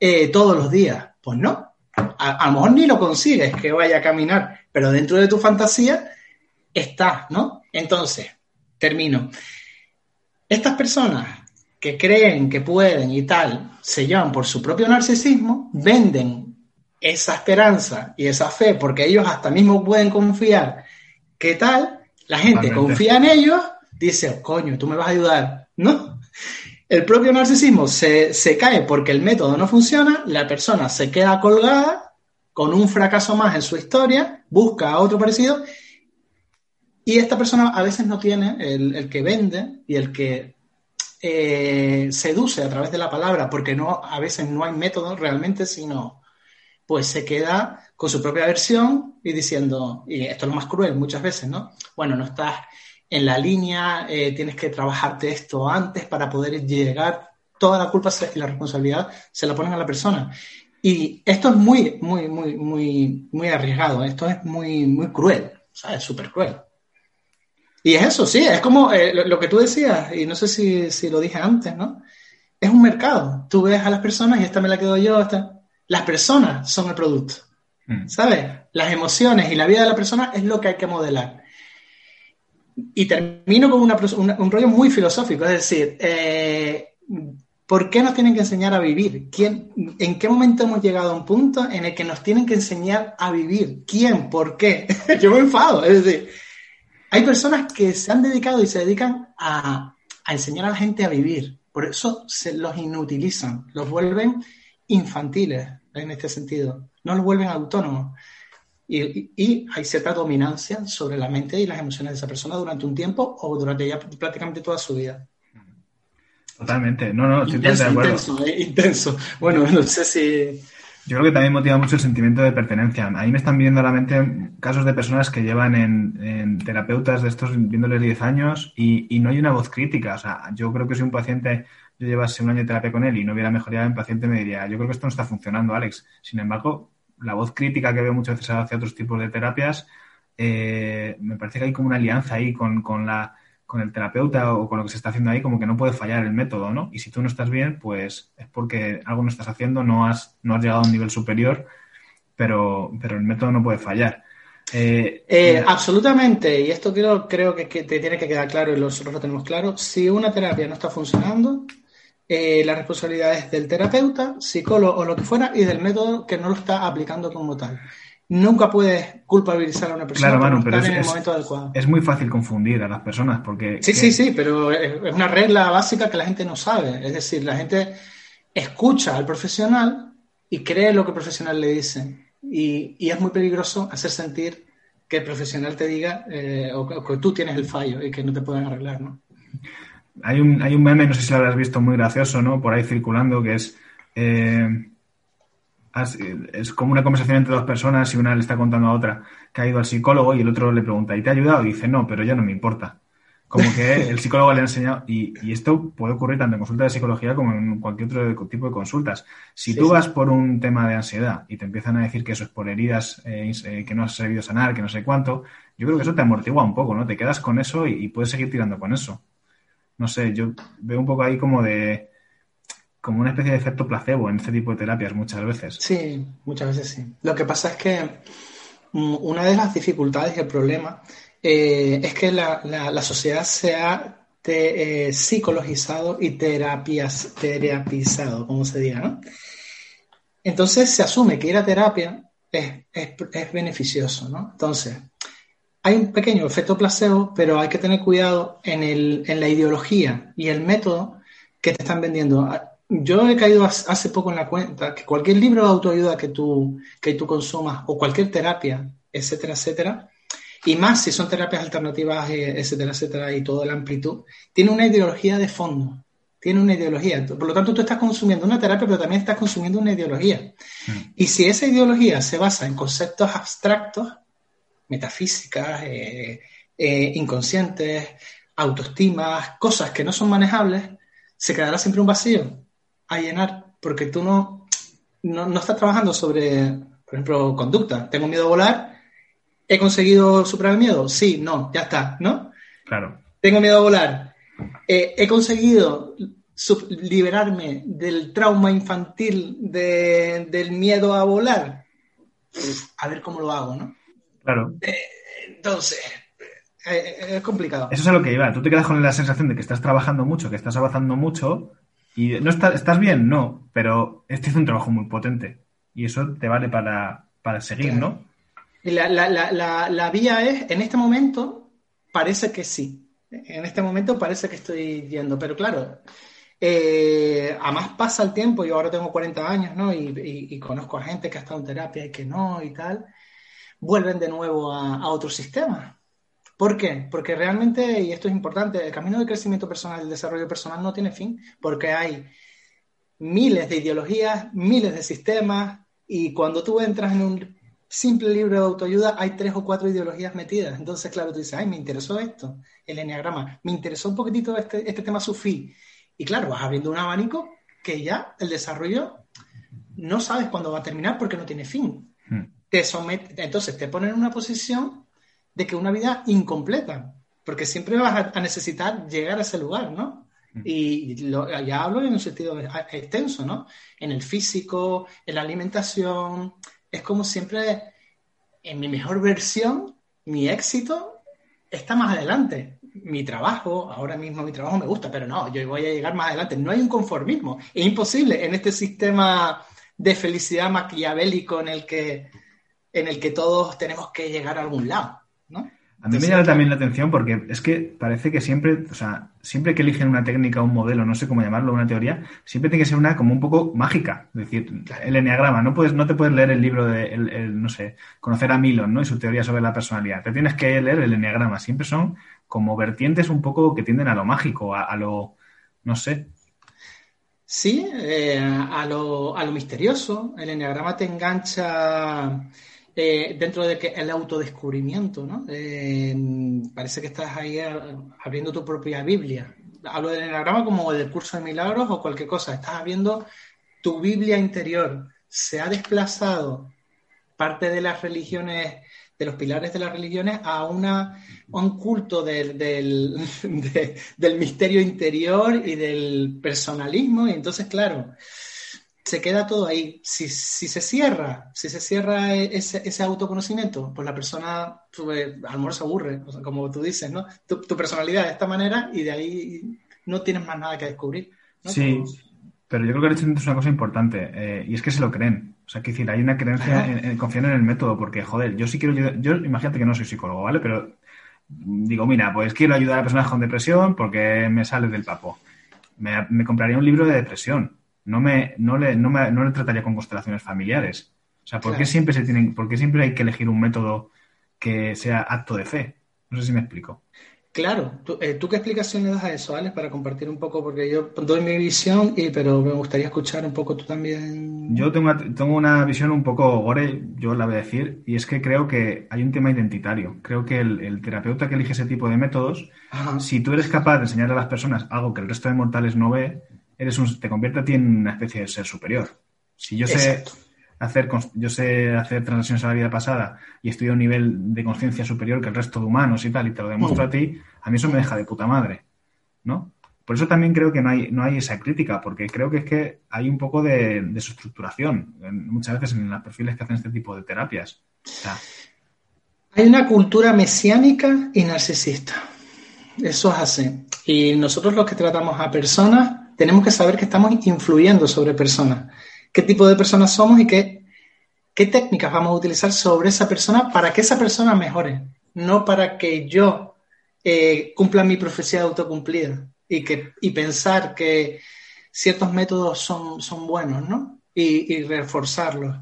eh, todos los días. Pues no. A, lo mejor ni lo consigues que vaya a caminar, pero dentro de tu fantasía está, ¿no? Entonces, termino. Estas personas que creen que pueden y tal, se llevan por su propio narcisismo, venden esa esperanza y esa fe, porque ellos hasta mismo pueden confiar, ¿qué tal? La gente confía en ellos, dice, coño, tú me vas a ayudar, ¿no? El propio narcisismo se, se cae porque el método no funciona, la persona se queda colgada con un fracaso más en su historia, busca a otro parecido y esta persona a veces no tiene el, que vende y el que eh, seduce a través de la palabra, porque no, a veces no hay método realmente, sino pues se queda con su propia versión y diciendo, y esto es lo más cruel muchas veces, ¿no? Bueno, no estás en la línea, eh, tienes que trabajarte esto antes para poder llegar, toda la culpa y la responsabilidad se la ponen a la persona. Y esto es muy, muy, muy, muy, muy arriesgado, esto es muy, muy cruel, ¿sabes? Súper cruel. Y es eso, sí, es como eh, lo, que tú decías, y no sé si, si, lo dije antes, ¿no? Es un mercado. Tú ves a las personas y esta me la quedo yo, esta las personas son el producto. Mm. ¿Sabes? Las emociones y la vida de la persona es lo que hay que modelar. Y termino con un rollo muy filosófico, es decir, eh, ¿por qué nos tienen que enseñar a vivir? ¿Quién, ¿En qué momento hemos llegado a un punto en el que nos tienen que enseñar a vivir? ¿Quién? ¿Por qué? Yo me enfado. Es decir, hay personas que se han dedicado y se dedican a, a enseñar a la gente a vivir. Por eso se los inutilizan, los vuelven infantiles en este sentido, no los vuelven autónomos. Y, hay cierta dominancia sobre la mente y las emociones de esa persona durante un tiempo o durante ya prácticamente toda su vida. Totalmente, no, no, intenso, de acuerdo. Intenso, eh, intenso. Bueno, no sé si... Yo creo que también motiva mucho el sentimiento de pertenencia. Ahí me están viendo a la mente casos de personas que llevan en, terapeutas de estos viéndoles 10 años y, y, no hay una voz crítica. O sea, yo creo que si un paciente yo llevase un año de terapia con él y no hubiera mejorado en paciente, me diría, yo creo que esto no está funcionando, Alex. Sin embargo, la voz crítica que veo muchas veces hacia otros tipos de terapias, eh, me parece que hay como una alianza ahí con, con, la, con el terapeuta o con lo que se está haciendo ahí, como que no puede fallar el método, ¿no? Y si tú no estás bien, pues es porque algo no estás haciendo, no has, no has llegado a un nivel superior, pero, pero el método no puede fallar. Eh, eh, absolutamente, y esto creo, creo que, que, te tiene que quedar claro y nosotros lo tenemos claro. Si una terapia no está funcionando, eh, la responsabilidad es del terapeuta, psicólogo o lo que fuera, y del método que no lo está aplicando como tal. Nunca puedes culpabilizar a una persona claro, pero es, en el momento adecuado. Es muy fácil confundir a las personas porque... Sí, sí, sí, pero es una regla básica que la gente no sabe. Es decir, la gente escucha al profesional y cree lo que el profesional le dice. Y, y es muy peligroso hacer sentir que el profesional te diga eh, o, que, tú tienes el fallo y que no te pueden arreglar, ¿no? Hay un, hay un meme, no sé si lo habrás visto, muy gracioso, ¿no? Por ahí circulando, que es... Eh, es como una conversación entre dos personas y una le está contando a otra que ha ido al psicólogo y el otro le pregunta, ¿y te ha ayudado? Y dice, no, pero ya no me importa. como que el psicólogo le ha enseñado, y, esto puede ocurrir tanto en consulta de psicología como en cualquier otro tipo de consultas. Si tú vas por un tema de ansiedad y te empiezan a decir que eso es por heridas eh, eh, que no has sabido sanar, que no sé cuánto, yo creo que eso te amortigua un poco, ¿no? Te quedas con eso y, puedes seguir tirando con eso. No sé, yo veo un poco ahí como de como una especie de efecto placebo en este tipo de terapias muchas veces. Sí, muchas veces sí. Lo que pasa es que mm, una de las dificultades y el problema eh, es que la, la, sociedad se ha eh, psicologizado y terapias, terapizado, como se diga, ¿no? Entonces se asume que ir a terapia es, es, beneficioso, ¿no? Entonces, hay un pequeño efecto placebo, pero hay que tener cuidado en, el, en la ideología y el método que te están vendiendo. Yo he caído hace poco en la cuenta que cualquier libro de autoayuda que tú, que tú consumas o cualquier terapia, etcétera, etcétera, y más si son terapias alternativas, eh, etcétera, etcétera, y toda la amplitud, tiene una ideología de fondo. Tiene una ideología. Por lo tanto, tú estás consumiendo una terapia, pero también estás consumiendo una ideología. Mm. Y si esa ideología se basa en conceptos abstractos, metafísicas, eh, eh, inconscientes, autoestimas, cosas que no son manejables, se quedará siempre un vacío a llenar, porque tú no, no, no estás trabajando sobre, por ejemplo, conducta. Tengo miedo a volar, ¿He conseguido superar el miedo? Sí, no, ya está, ¿no? Claro. Tengo miedo a volar. Eh, ¿He conseguido liberarme del trauma infantil del miedo a volar? A ver cómo lo hago, ¿no? Claro. Eh, entonces, eh, es complicado. Eso es a lo que iba. Tú te quedas con la sensación de que estás trabajando mucho, que estás avanzando mucho y no estás, ¿estás bien, no, pero este es un trabajo muy potente y eso te vale para, para seguir, ¿no? La, la, la, la, vía es, en este momento, parece que sí. En este momento parece que estoy yendo, pero claro, eh, además pasa el tiempo, yo ahora tengo 40 años, ¿no? Y, conozco a gente que ha estado en terapia y que no y tal, vuelven de nuevo a, a otro sistema. ¿Por qué? Porque realmente, y esto es importante, el camino de crecimiento personal, el desarrollo personal no tiene fin, porque hay miles de ideologías, miles de sistemas, y cuando tú entras en un simple libro de autoayuda hay tres o cuatro ideologías metidas. Entonces, claro, tú dices, ay, me interesó esto, el enneagrama, me interesó un poquitito este, este tema sufí. Y claro, vas abriendo un abanico que ya el desarrollo no sabes cuándo va a terminar porque no tiene fin. Hmm. Te somete, entonces te ponen en una posición de que una vida incompleta, porque siempre vas a, necesitar llegar a ese lugar, ¿no? Hmm. Y ya hablo en un sentido extenso, ¿no? En el físico, en la alimentación, es como siempre, en mi mejor versión, mi éxito está más adelante. Mi trabajo, ahora mismo mi trabajo me gusta, pero no, yo voy a llegar más adelante. No hay un conformismo. Es imposible en este sistema de felicidad maquiavélico en el que, en el que todos tenemos que llegar a algún lado. A mí me llama también la atención porque es que parece que siempre, o sea, siempre que eligen una técnica, un modelo, no sé cómo llamarlo, una teoría, siempre tiene que ser una como un poco mágica. Es decir, el enneagrama, no puedes, no te puedes leer el libro de, el, no sé, conocer a Milon, ¿no? Y su teoría sobre la personalidad. Te tienes que leer el enneagrama. Siempre son como vertientes un poco que tienden a lo mágico, a, lo, no sé. Sí, eh, a, lo, a lo misterioso. El enneagrama te engancha eh, dentro de que el autodescubrimiento, ¿no? Eh, parece que estás ahí abriendo tu propia Biblia. Hablo del enagrama como del curso de milagros o cualquier cosa. Estás viendo tu Biblia interior. Se ha desplazado parte de las religiones, de los pilares de las religiones, a, una, un culto del, del misterio interior y del personalismo. Y entonces, claro, se queda todo ahí. Si, si se cierra, si se cierra ese, ese autoconocimiento, pues la persona pues, al se aburre, como tú dices, ¿no? Tu, personalidad de esta manera y de ahí no tienes más nada que descubrir. Sí, pero yo creo que el hecho es una cosa importante eh, y es que se lo creen. O sea, que decir, hay una creencia en, en, confiar en el método, porque, joder, yo sí quiero ayudar, yo imagínate que no soy psicólogo, ¿vale? Pero digo, mira, pues quiero ayudar a personas con depresión porque me sale del papo. Me, me compraría un libro de depresión no me, no le, no me, no le trataría con constelaciones familiares. O sea, ¿por qué siempre se tienen, por siempre hay que elegir un método que sea acto de fe? No sé si me explico. Claro, ¿Tú, eh, qué explicación le das a eso, Alex, para compartir un poco? Porque yo doy mi visión, y, pero me gustaría escuchar un poco tú también Yo tengo una, tengo una visión un poco gore, yo la voy a decir, y es que creo que hay un tema identitario. Creo que el, terapeuta que elige ese tipo de métodos, si tú eres capaz de enseñar a las personas algo que el resto de mortales no ve, eres un, te convierte a ti en una especie de ser superior. Si yo sé hacer yo sé hacer transacciones a la vida pasada y estoy a un nivel de conciencia superior que el resto de humanos y tal, y te lo demuestro mm. a ti, a mí eso me deja de puta madre, ¿no? Por eso también creo que no hay, no hay esa crítica, porque creo que es que hay un poco de, de estructuración muchas veces en los perfiles que hacen este tipo de terapias. hay una cultura mesiánica y narcisista. Eso es así. Y nosotros los que tratamos a personas tenemos que saber que estamos influyendo sobre personas. ¿Qué tipo de personas somos y qué, qué técnicas vamos a utilizar sobre esa persona para que esa persona mejore? No para que yo eh, cumpla mi profecía autocumplida y, que, y pensar que ciertos métodos son, son buenos, ¿no? Y, reforzarlos.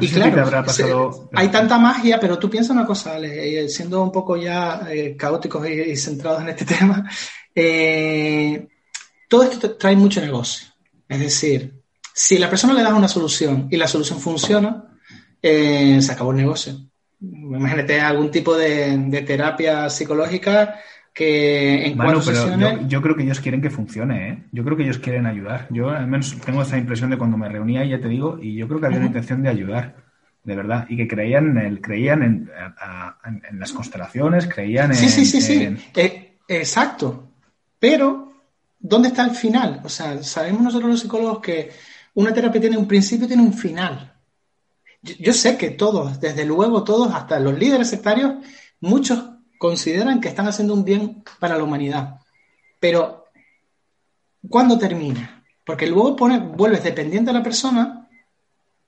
y claro, hay tanta magia, pero tú piensas una cosa, Ale, siendo un poco ya eh, caóticos y, centrados en este tema, eh, todo esto trae mucho negocio. Es decir, si la persona le das una solución y la solución funciona, eh, se acabó el negocio. Imagínate algún tipo de, de terapia psicológica que en bueno, pero yo, creo que ellos quieren que funcione, ¿eh? Yo creo que ellos quieren ayudar. Yo al menos tengo esa impresión de cuando me reunía, ya te digo, y yo creo que había una intención de ayudar, de verdad, y que creían el, creían en, en, las constelaciones, creían en... Sí, sí, sí, sí, eh, exacto. Pero, ¿dónde está el final? O sea, sabemos nosotros los psicólogos que una terapia tiene un principio y tiene un final. Yo, sé que todos, desde luego todos, hasta los líderes sectarios, muchos consideran que están haciendo un bien para la humanidad. Pero, ¿cuándo termina? Porque luego pone, vuelves dependiente a la persona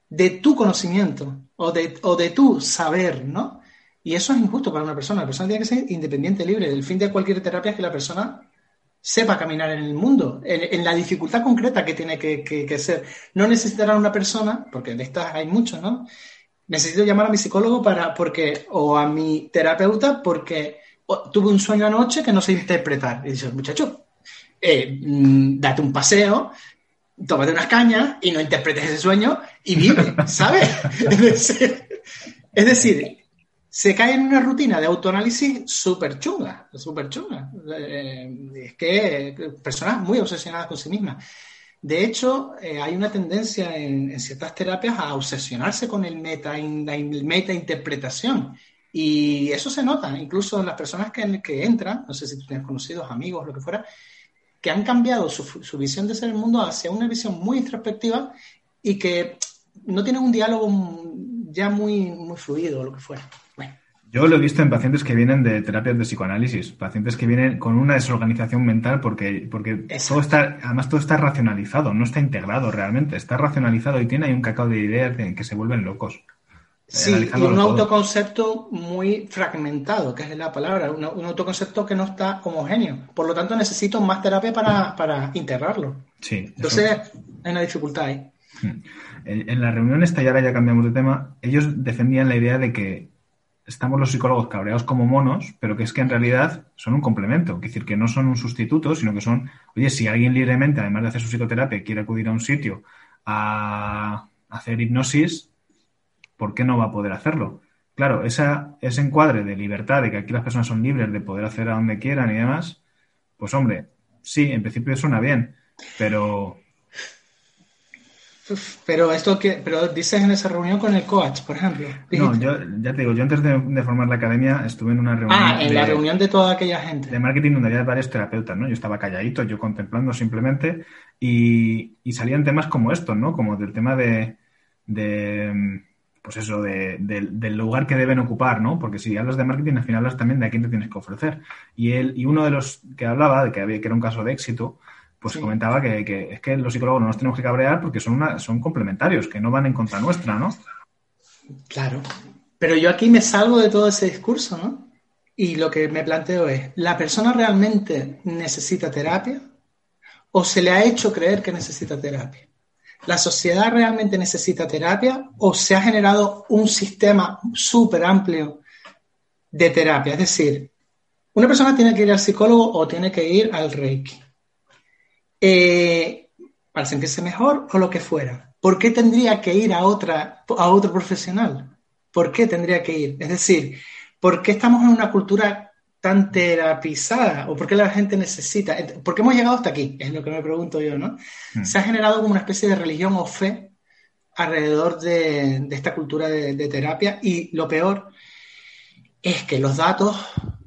de tu conocimiento o de, o de tu saber, ¿no? Y eso es injusto para una persona. La persona tiene que ser independiente, libre. El fin de cualquier terapia es que la persona sepa caminar en el mundo, en, la dificultad concreta que tiene que, ser. No necesitará una persona, porque de estas hay muchos, ¿no? necesito llamar a mi psicólogo para, porque, o a mi terapeuta porque tuve un sueño anoche que no sé interpretar. Y dice, muchacho, eh, mm, date un paseo, tómate unas cañas y no interpretes ese sueño y vive, ¿sabes? es decir, se cae en una rutina de autoanálisis súper chunga, súper chunga. Eh, es que personas muy obsesionadas con sí mismas. De hecho, eh, hay una tendencia en, ciertas terapias a obsesionarse con el meta, la meta interpretación. Y eso se nota, incluso en las personas que, que entran, no sé si tienes conocidos, amigos, lo que fuera, que han cambiado su, su visión de ser el mundo hacia una visión muy introspectiva y que no tienen un diálogo ya muy, muy fluido, lo que fuera. Yo lo he visto en pacientes que vienen de terapias de psicoanálisis, pacientes que vienen con una desorganización mental porque, porque todo está, además todo está racionalizado, no está integrado realmente, está racionalizado y tiene ahí un cacao de ideas que se vuelven locos. Sí, y un autoconcepto muy fragmentado, que es la palabra, un, autoconcepto que no está homogéneo. Por lo tanto, necesito más terapia para, integrarlo. Sí. Entonces, hay una dificultad ahí. Hmm. En, en la reunión esta, y ahora ya cambiamos de tema, ellos defendían la idea de que estamos los psicólogos cabreados como monos, pero que es que en realidad son un complemento, es decir, que no son un sustituto, sino que son, oye, si alguien libremente, además de hacer su psicoterapia, quiere acudir a un sitio a hacer hipnosis, ¿por qué no va a poder hacerlo? Claro, esa, ese encuadre de libertad, de que aquí las personas son libres de poder hacer a donde quieran y demás, pues hombre, sí, en principio suena bien, pero pero esto que, pero dices en esa reunión con el coach, por ejemplo. No, yo ya te digo, yo antes de, formar la academia estuve en una reunión. Ah, en la reunión de toda aquella gente. De marketing donde había varios terapeutas, ¿no? Yo estaba calladito, yo contemplando simplemente, y, y salían temas como estos, ¿no? Como del tema de, de pues eso, de, del lugar que deben ocupar, ¿no? Porque si hablas de marketing, al final hablas también de a quién te tienes que ofrecer. Y él, y uno de los que hablaba, de que, había, que era un caso de éxito, pues comentaba que, es que los psicólogos no nos tenemos que cabrear porque son, una, son complementarios, que no van en contra nuestra, ¿no? Claro. Pero yo aquí me salgo de todo ese discurso, ¿no? Y lo que me planteo es, ¿la persona realmente necesita terapia? ¿O se le ha hecho creer que necesita terapia? ¿La sociedad realmente necesita terapia? ¿O se ha generado un sistema súper amplio de terapia? Es decir, una persona tiene que ir al psicólogo o tiene que ir al Reiki. Eh, para sentirse mejor o lo que fuera. ¿Por qué tendría que ir a, otra, a otro profesional? ¿Por qué tendría que ir? Es decir, ¿por qué estamos en una cultura tan terapizada? ¿O por qué la gente necesita? ¿Por qué hemos llegado hasta aquí? Es lo que me pregunto yo, ¿no? Hmm. Se ha generado como una especie de religión o fe alrededor de, esta cultura de, terapia y lo peor es que los datos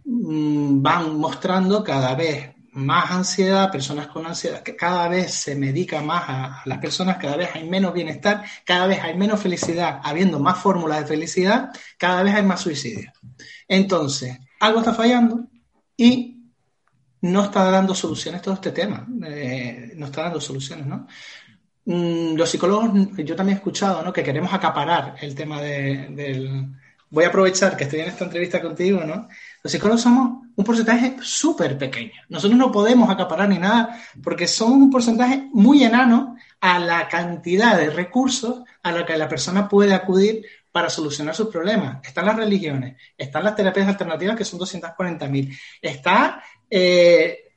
mm, van mostrando cada vez más ansiedad, personas con ansiedad, que cada vez se medica más a, las personas, cada vez hay menos bienestar, cada vez hay menos felicidad, habiendo más fórmulas de felicidad, cada vez hay más suicidio. Entonces, algo está fallando y no está dando soluciones todo este tema, eh, no está dando soluciones, ¿no? Mm, los psicólogos, yo también he escuchado, ¿no? Que queremos acaparar el tema del... Voy a aprovechar que estoy en esta entrevista contigo, ¿no? Los psicólogos somos un porcentaje súper pequeño. Nosotros no podemos acaparar ni nada porque somos un porcentaje muy enano a la cantidad de recursos a la que la persona puede acudir para solucionar sus problemas. Están las religiones, están las terapias alternativas que son 240.000, está eh,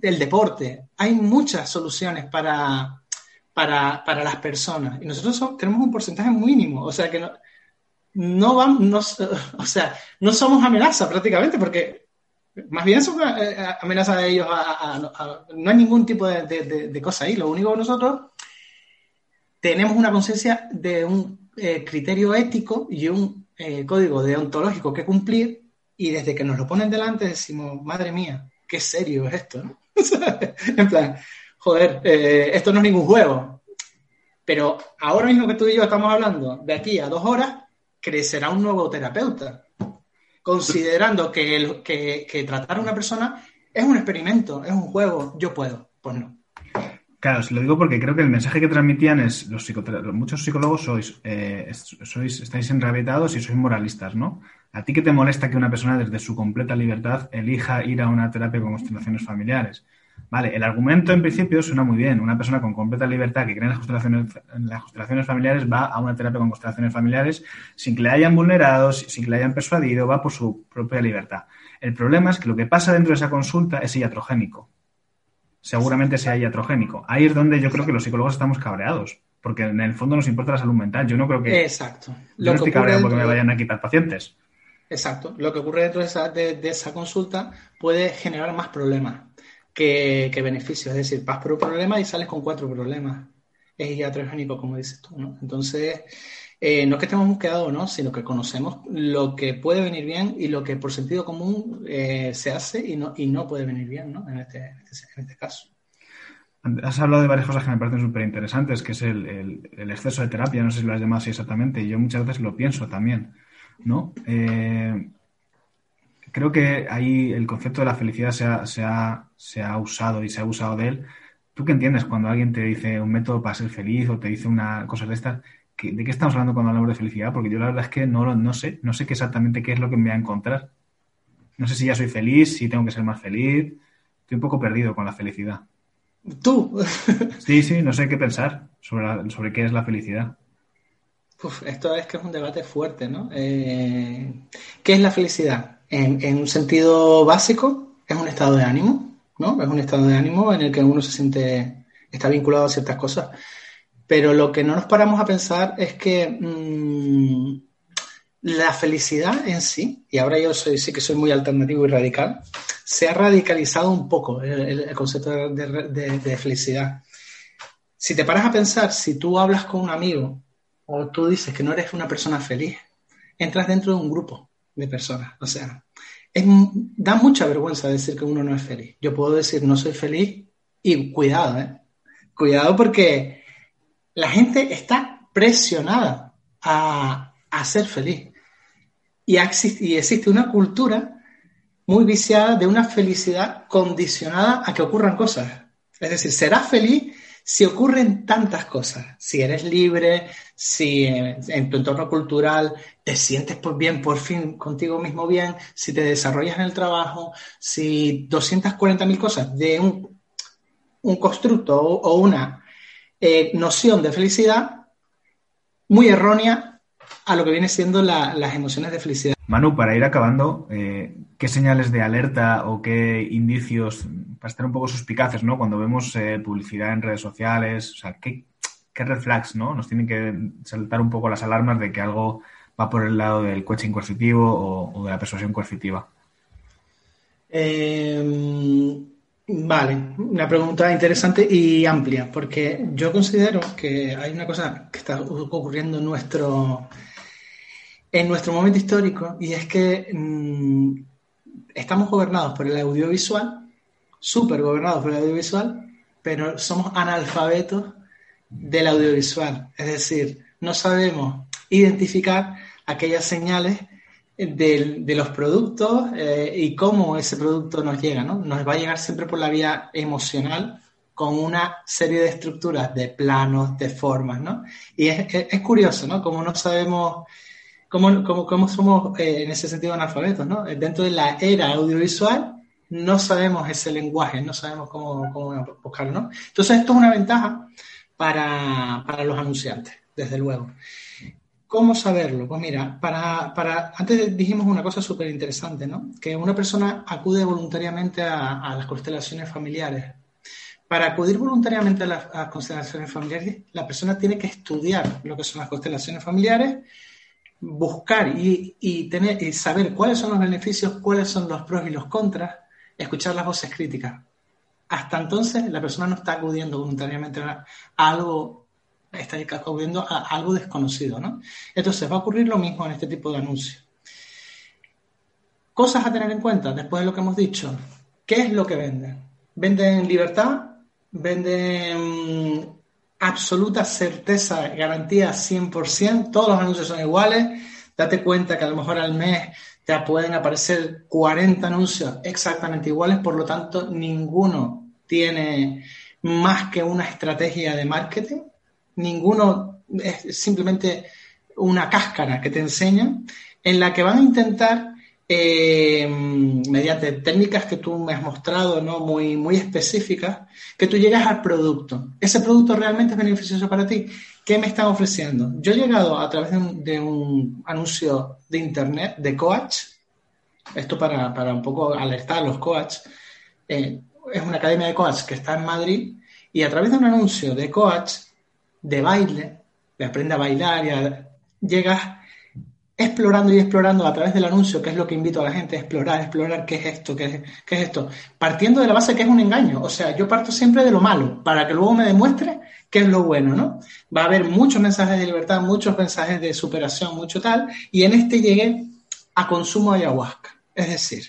el deporte, hay muchas soluciones para, para, las personas y nosotros tenemos un porcentaje mínimo, o sea que no, no vamos, o sea, no somos amenaza prácticamente, porque más bien somos eh, amenaza de ellos, no hay ningún tipo de, cosa ahí, lo único que nosotros tenemos una conciencia de un eh, criterio ético y un eh, código deontológico que cumplir y desde que nos lo ponen delante decimos, madre mía, qué serio es esto, ¿no? en plan, joder, esto no es ningún juego. Pero ahora mismo que tú y yo estamos hablando, de aquí a dos horas, crecerá un nuevo terapeuta, considerando que, que, tratar a una persona es un experimento, es un juego, yo puedo, pues no. Claro, os lo digo porque creo que el mensaje que transmitían es, los muchos psicólogos sois, eh, sois, estáis enrabietados y sois moralistas, ¿no? ¿A ti qué te molesta que una persona desde su completa libertad elija ir a una terapia con constelaciones familiares? Vale, el argumento en principio suena muy bien. Una persona con completa libertad que cree en las constelaciones, en las constelaciones familiares va a una terapia con constelaciones familiares sin que le hayan vulnerado, sin que le hayan persuadido, va por su propia libertad. El problema es que lo que pasa dentro de esa consulta es iatrogénico. Seguramente sea iatrogénico. Ahí es donde yo creo que los psicólogos estamos cabreados. Porque en el fondo nos importa la salud mental. Yo no creo que. Exacto. Yo no estoy cabreado porque me vayan a quitar pacientes. Exacto. Lo que ocurre dentro de esa, de esa consulta puede generar más problemas que, beneficios. Es decir, vas por un problema y sales con cuatro problemas. Es iatrogénico, como dices tú, ¿no? Entonces, eh, no es que estemos quedado no, sino que conocemos lo que puede venir bien y lo que por sentido común eh, se hace y no, y no puede venir bien, ¿no? En este, este, este caso. Has hablado de varias cosas que me parecen súper interesantes, que es el, exceso de terapia, no sé si lo has llamado así exactamente, y yo muchas veces lo pienso también, ¿no? Eh, creo que ahí el concepto de la felicidad se ha, se, ha, se ha, usado y se ha usado de él. ¿Tú qué entiendes cuando alguien te dice un método para ser feliz o te dice una cosa de estas? ¿De qué estamos hablando cuando hablamos de felicidad? Porque yo la verdad es que no, no sé, no sé qué exactamente qué es lo que me va a encontrar. No sé si ya soy feliz, si tengo que ser más feliz. Estoy un poco perdido con la felicidad. ¿Tú? sí, sí, no sé qué pensar sobre, sobre qué es la felicidad. esto es que es un debate fuerte, ¿no? Eh, ¿Qué es la felicidad? En, un sentido básico, es un estado de ánimo, ¿no? Es un estado de ánimo en el que uno se siente, está vinculado a ciertas cosas. Pero lo que no nos paramos a pensar es que mm, la felicidad en sí, y ahora yo soy, sí que soy muy alternativo y radical, se ha radicalizado un poco el, concepto de, felicidad. Si te paras a pensar, si tú hablas con un amigo o tú dices que no eres una persona feliz, entras dentro de un grupo de personas. O sea, da mucha vergüenza decir que uno no es feliz. Yo puedo decir no soy feliz y cuidado, ¿eh? Cuidado porque la gente está presionada a, ser feliz. Y, y existe una cultura muy viciada de una felicidad condicionada a que ocurran cosas. Es decir, serás feliz si ocurren tantas cosas, si eres libre, si en, tu entorno cultural te sientes bien, por fin contigo mismo bien, si te desarrollas en el trabajo, si 240.000 cosas de un, un constructo o, una eh, noción de felicidad muy errónea a lo que viene siendo las emociones de felicidad. Manu, para ir acabando, eh, ¿qué señales de alerta o qué indicios, para estar un poco suspicaces, ¿no? Cuando vemos eh, publicidad en redes sociales, o sea, ¿qué, ¿qué red flags, ¿no? Nos tienen que saltar un poco las alarmas de que algo va por el lado del coaching coercitivo o, de la persuasión coercitiva. Em, vale, una pregunta interesante y amplia, porque yo considero que hay una cosa que está ocurriendo en nuestro, en nuestro momento histórico y es que mm, estamos gobernados por el audiovisual, súper gobernados por el audiovisual, pero somos analfabetos del audiovisual. Es decir, no sabemos identificar aquellas señales de, los productos eh, y cómo ese producto nos llega, ¿no? Nos va a llegar siempre por la vía emocional con una serie de estructuras, de planos, de formas, ¿no? Y es, curioso, ¿no? Como no sabemos, cómo, cómo, somos eh, en ese sentido analfabetos, ¿no? Dentro de la era audiovisual no sabemos ese lenguaje, no sabemos cómo, cómo buscarlo, ¿no? Entonces esto es una ventaja para, para los anunciantes, desde luego. ¿Cómo saberlo? Pues mira, para, para antes dijimos una cosa súper interesante, ¿no? Que una persona acude voluntariamente a, las constelaciones familiares. Para acudir voluntariamente a las, constelaciones familiares, la persona tiene que estudiar lo que son las constelaciones familiares, buscar y, saber cuáles son los beneficios, cuáles son los pros y los contras, escuchar las voces críticas. Hasta entonces, la persona no está acudiendo voluntariamente a algo está acudiendo a algo desconocido, ¿no? Entonces va a ocurrir lo mismo en este tipo de anuncios. Cosas a tener en cuenta después de lo que hemos dicho. ¿Qué es lo que venden? Venden libertad, venden absoluta certeza, garantía 100%, todos los anuncios son iguales, date cuenta que a lo mejor al mes te pueden aparecer 40 anuncios exactamente iguales, por lo tanto ninguno tiene más que una estrategia de marketing, ninguno es simplemente una cáscara que te enseñan, en la que van a intentar, eh, mediante técnicas que tú me has mostrado, ¿no? muy, muy específicas, que tú llegas al producto. ¿Ese producto realmente es beneficioso para ti? ¿Qué me están ofreciendo? Yo he llegado a través de un, anuncio de internet de coach, esto para, para un poco alertar a los coach, eh, es una academia de coach que está en Madrid, y a través de un anuncio de coach de baile, de aprende a bailar y llegas explorando y explorando a través del anuncio, que es lo que invito a la gente a explorar, explorar qué es esto, qué es, qué es esto, partiendo de la base que es un engaño. O sea, yo parto siempre de lo malo, para que luego me demuestre qué es lo bueno, ¿no? Va a haber muchos mensajes de libertad, muchos mensajes de superación, mucho tal, y en este llegué a consumo de ayahuasca. Es decir,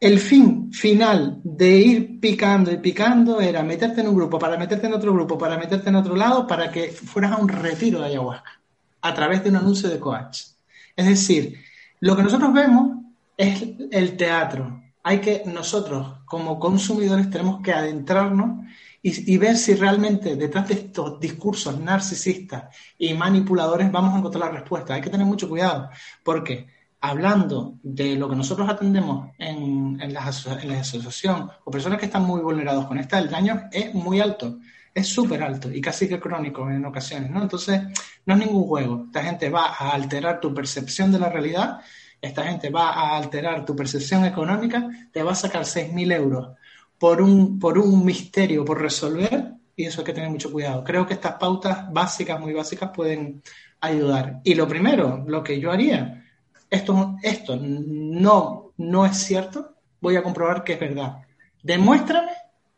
el fin final de ir picando y picando era meterte en un grupo, para meterte en otro grupo, para meterte en otro lado, para que fueras a un retiro de ayahuasca, a través de un anuncio de coach. Es decir, lo que nosotros vemos es el teatro. Hay que nosotros, como consumidores, tenemos que adentrarnos y, ver si realmente detrás de estos discursos narcisistas y manipuladores vamos a encontrar la respuesta. Hay que tener mucho cuidado, porque hablando de lo que nosotros atendemos en, en, la, asociación o personas que están muy vulnerados con esta, el daño es muy alto, es súper alto y casi que crónico en ocasiones, ¿no? Entonces, no es ningún juego. Esta gente va a alterar tu percepción de la realidad, esta gente va a alterar tu percepción económica, te va a sacar 6.000 euros por un, por un misterio por resolver y eso hay que tener mucho cuidado. Creo que estas pautas básicas, muy básicas, pueden ayudar. Y lo primero, lo que yo haría, esto, esto no, no es cierto, voy a comprobar que es verdad. Demuéstrame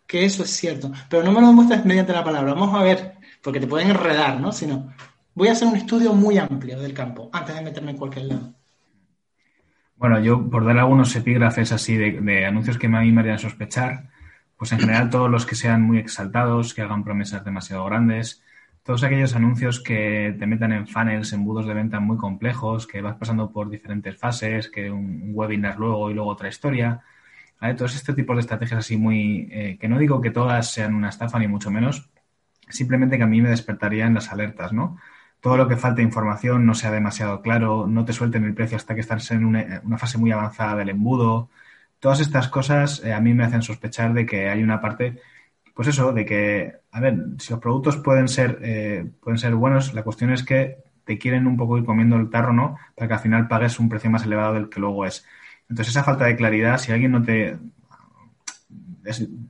que eso es cierto, pero no me lo demuestres mediante la palabra. Vamos a ver, porque te pueden enredar, ¿no? Sino, voy a hacer un estudio muy amplio del campo antes de meterme en cualquier lado. Bueno, yo por dar algunos epígrafes así de, anuncios que a mí me harían sospechar, pues en general todos los que sean muy exaltados, que hagan promesas demasiado grandes, todos aquellos anuncios que te metan en funnels, embudos de venta muy complejos, que vas pasando por diferentes fases, que un, webinar luego y luego otra historia. Todos este tipo de estrategias así muy... Eh, que no digo que todas sean una estafa ni mucho menos, simplemente que a mí me despertarían las alertas, ¿no? Todo lo que falte información no sea demasiado claro, no te suelten el precio hasta que estás en una, fase muy avanzada del embudo. Todas estas cosas eh, a mí me hacen sospechar de que hay una parte pues eso, de que, a ver, si los productos pueden ser, eh, pueden ser buenos, la cuestión es que te quieren un poco ir comiendo el tarro, ¿no? Para que al final pagues un precio más elevado del que luego es. Entonces, esa falta de claridad, si alguien no te,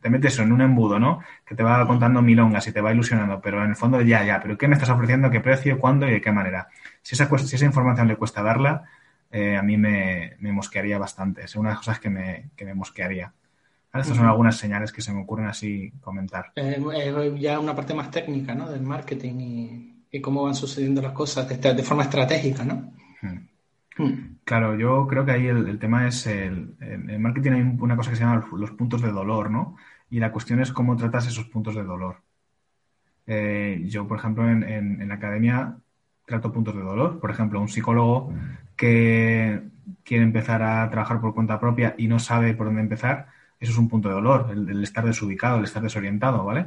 te metes en un embudo, ¿no? Que te va contando milongas y te va ilusionando, pero en el fondo ya, ya, pero ¿qué me estás ofreciendo? ¿Qué precio? ¿Cuándo y de qué manera? Si esa, si esa información le cuesta darla, eh, a mí me, mosquearía bastante. Es una de las cosas que me, que me mosquearía. Estas son algunas señales que se me ocurren así comentar. Eh, eh, ya una parte más técnica, ¿no? Del marketing y, cómo van sucediendo las cosas de, forma estratégica, ¿no? Claro, yo creo que ahí el, tema es el, el, marketing hay una cosa que se llama los, puntos de dolor, ¿no? Y la cuestión es cómo tratas esos puntos de dolor. Eh, yo, por ejemplo, en, en, la academia trato puntos de dolor. Por ejemplo, un psicólogo que quiere empezar a trabajar por cuenta propia y no sabe por dónde empezar, eso es un punto de dolor, el estar desubicado, el estar desorientado, ¿vale?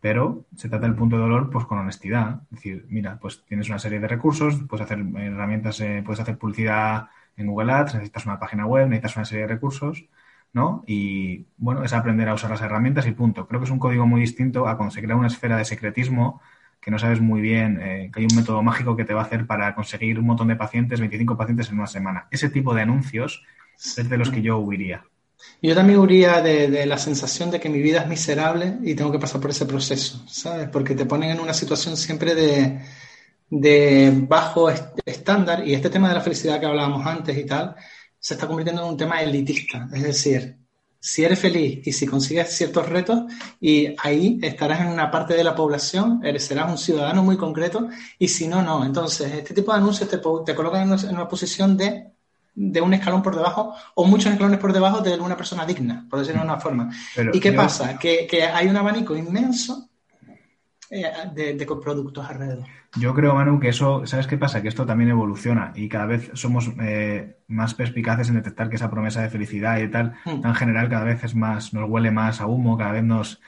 Pero se trata del punto de dolor pues con honestidad. Es decir, mira, pues tienes una serie de recursos, puedes hacer herramientas, eh, puedes hacer publicidad en Google Ads, necesitas una página web, necesitas una serie de recursos, ¿no? Y bueno, es aprender a usar las herramientas y punto. Creo que es un código muy distinto a conseguir una esfera de secretismo que no sabes muy bien, eh, que hay un método mágico que te va a hacer para conseguir un montón de pacientes, 25 pacientes en una semana. Ese tipo de anuncios es de los que yo huiría. Yo también huiría de, la sensación de que mi vida es miserable y tengo que pasar por ese proceso, ¿sabes? Porque te ponen en una situación siempre de, bajo estándar y este tema de la felicidad que hablábamos antes y tal se está convirtiendo en un tema elitista. Es decir, si eres feliz y si consigues ciertos retos y ahí estarás en una parte de la población, eres, serás un ciudadano muy concreto y si no, no. Entonces, este tipo de anuncios te, colocan en en una posición de de un escalón por debajo o muchos escalones por debajo de una persona digna, por decirlo de una forma. ¿Y qué pasa? Que, hay un abanico inmenso eh, de, de, productos alrededor. Yo creo, Manu, que eso, ¿sabes qué pasa? Que esto también evoluciona y cada vez somos eh, más perspicaces en detectar que esa promesa de felicidad y tal, en hmm. general, cada vez es más, nos huele más a humo, cada vez nos...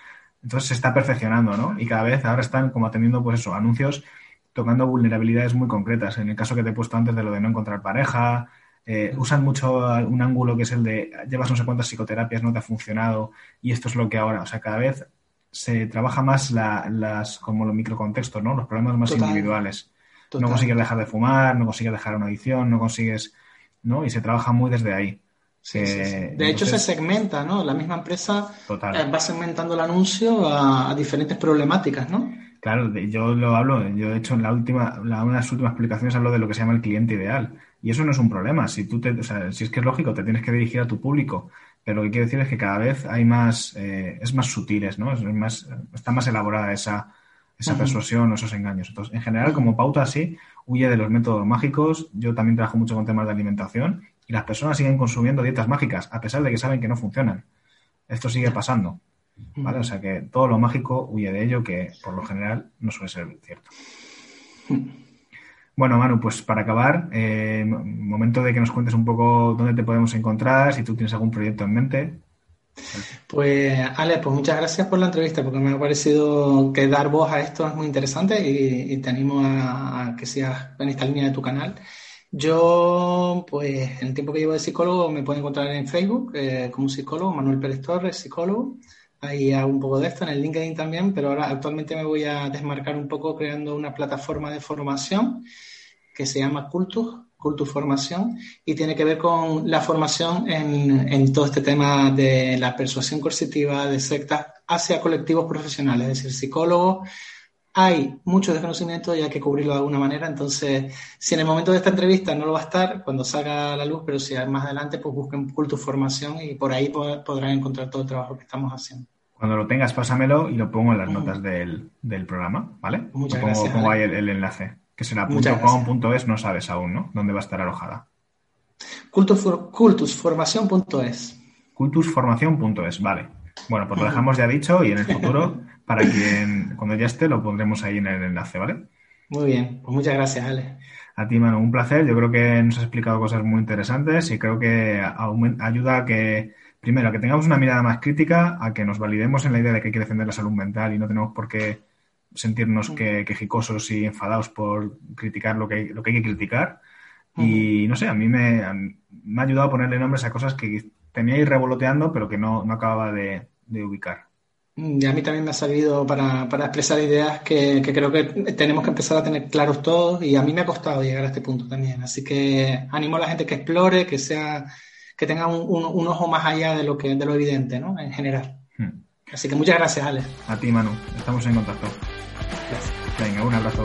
Entonces se está perfeccionando, ¿no? Y cada vez ahora están como atendiendo, pues eso, anuncios tocando vulnerabilidades muy concretas. En el caso que te he puesto antes de lo de no encontrar pareja, eh, usan mucho un ángulo que es el de llevas no sé cuántas psicoterapias, no te ha funcionado y esto es lo que ahora, o sea, cada vez se trabaja más las, como los microcontextos, ¿no? Los problemas más individuales. No consigues dejar de fumar, no consigues dejar una adicción, no consigues, ¿no? Y se trabaja muy desde ahí. de hecho, se segmenta, ¿no? La misma empresa eh, va segmentando el anuncio a, diferentes problemáticas, ¿no? Claro, yo lo hablo, yo de hecho en la última, una de las últimas explicaciones hablo de lo que se llama el cliente ideal. Y eso no es un problema. Si tú te, o sea, si es que es lógico, te tienes que dirigir a tu público. Pero lo que quiero decir es que cada vez hay más, eh, es más sutiles, ¿no? Es más, está más elaborada esa, esa persuasión o esos engaños. Entonces, en general, como pauta así, huye de los métodos mágicos. Yo también trabajo mucho con temas de alimentación y las personas siguen consumiendo dietas mágicas, a pesar de que saben que no funcionan. Esto sigue pasando. ¿Vale? O sea que todo lo mágico huye de ello, que por lo general no suele ser cierto. Bueno, Manu, pues para acabar, eh, momento de que nos cuentes un poco dónde te podemos encontrar, si tú tienes algún proyecto en mente. Pues, Ale, pues muchas gracias por la entrevista, porque me ha parecido que dar voz a esto es muy interesante y, te animo a, que sigas en esta línea de tu canal. Yo, pues, en el tiempo que llevo de psicólogo, me puedo encontrar en Facebook eh, como psicólogo, Manuel Pérez Torres, psicólogo. Ahí hago un poco de esto, en el LinkedIn también, pero ahora actualmente me voy a desmarcar un poco creando una plataforma de formación que se llama Cultus, Cultus Formación, y tiene que ver con la formación en, en todo este tema de la persuasión coercitiva de sectas hacia colectivos profesionales, es decir, psicólogos. Hay mucho desconocimiento y hay que cubrirlo de alguna manera. Entonces, si en el momento de esta entrevista no lo va a estar, cuando salga a la luz, pero si más adelante, pues busquen Cultus Formación y por ahí podrán encontrar todo el trabajo que estamos haciendo. Cuando lo tengas, pásamelo y lo pongo en las notas del, del programa, ¿vale? Muchas pongo, gracias. Pongo ahí el enlace que será .com.es, no sabes aún, ¿no? ¿Dónde va a estar alojada? cultusformación.es. Cultusformación.es, vale. Bueno, pues lo dejamos ya dicho y en el futuro, para quien, cuando ya esté, lo pondremos ahí en el enlace, ¿vale? Muy bien, pues muchas gracias, Ale. A ti, Manu, un placer. Yo creo que nos has explicado cosas muy interesantes y creo que ayuda a que, primero, a que tengamos una mirada más crítica, a que nos validemos en la idea de que hay que defender la salud mental y no tenemos por qué sentirnos que, quejicosos y enfadados por criticar lo que, lo que hay que criticar. Y no sé, a mí me, me, ha ayudado a ponerle nombres a cosas que tenía ahí revoloteando, pero que no, no acababa de, ubicar. Y a mí también me ha servido para, expresar ideas que, creo que tenemos que empezar a tener claros todos y a mí me ha costado llegar a este punto también. Así que animo a la gente que explore, que sea, que tenga un, ojo más allá de lo que, de lo evidente, ¿no? En general. Hmm. Así que muchas gracias, Ale. A ti, Manu. Estamos en contacto. Gracias. Venga, un abrazo.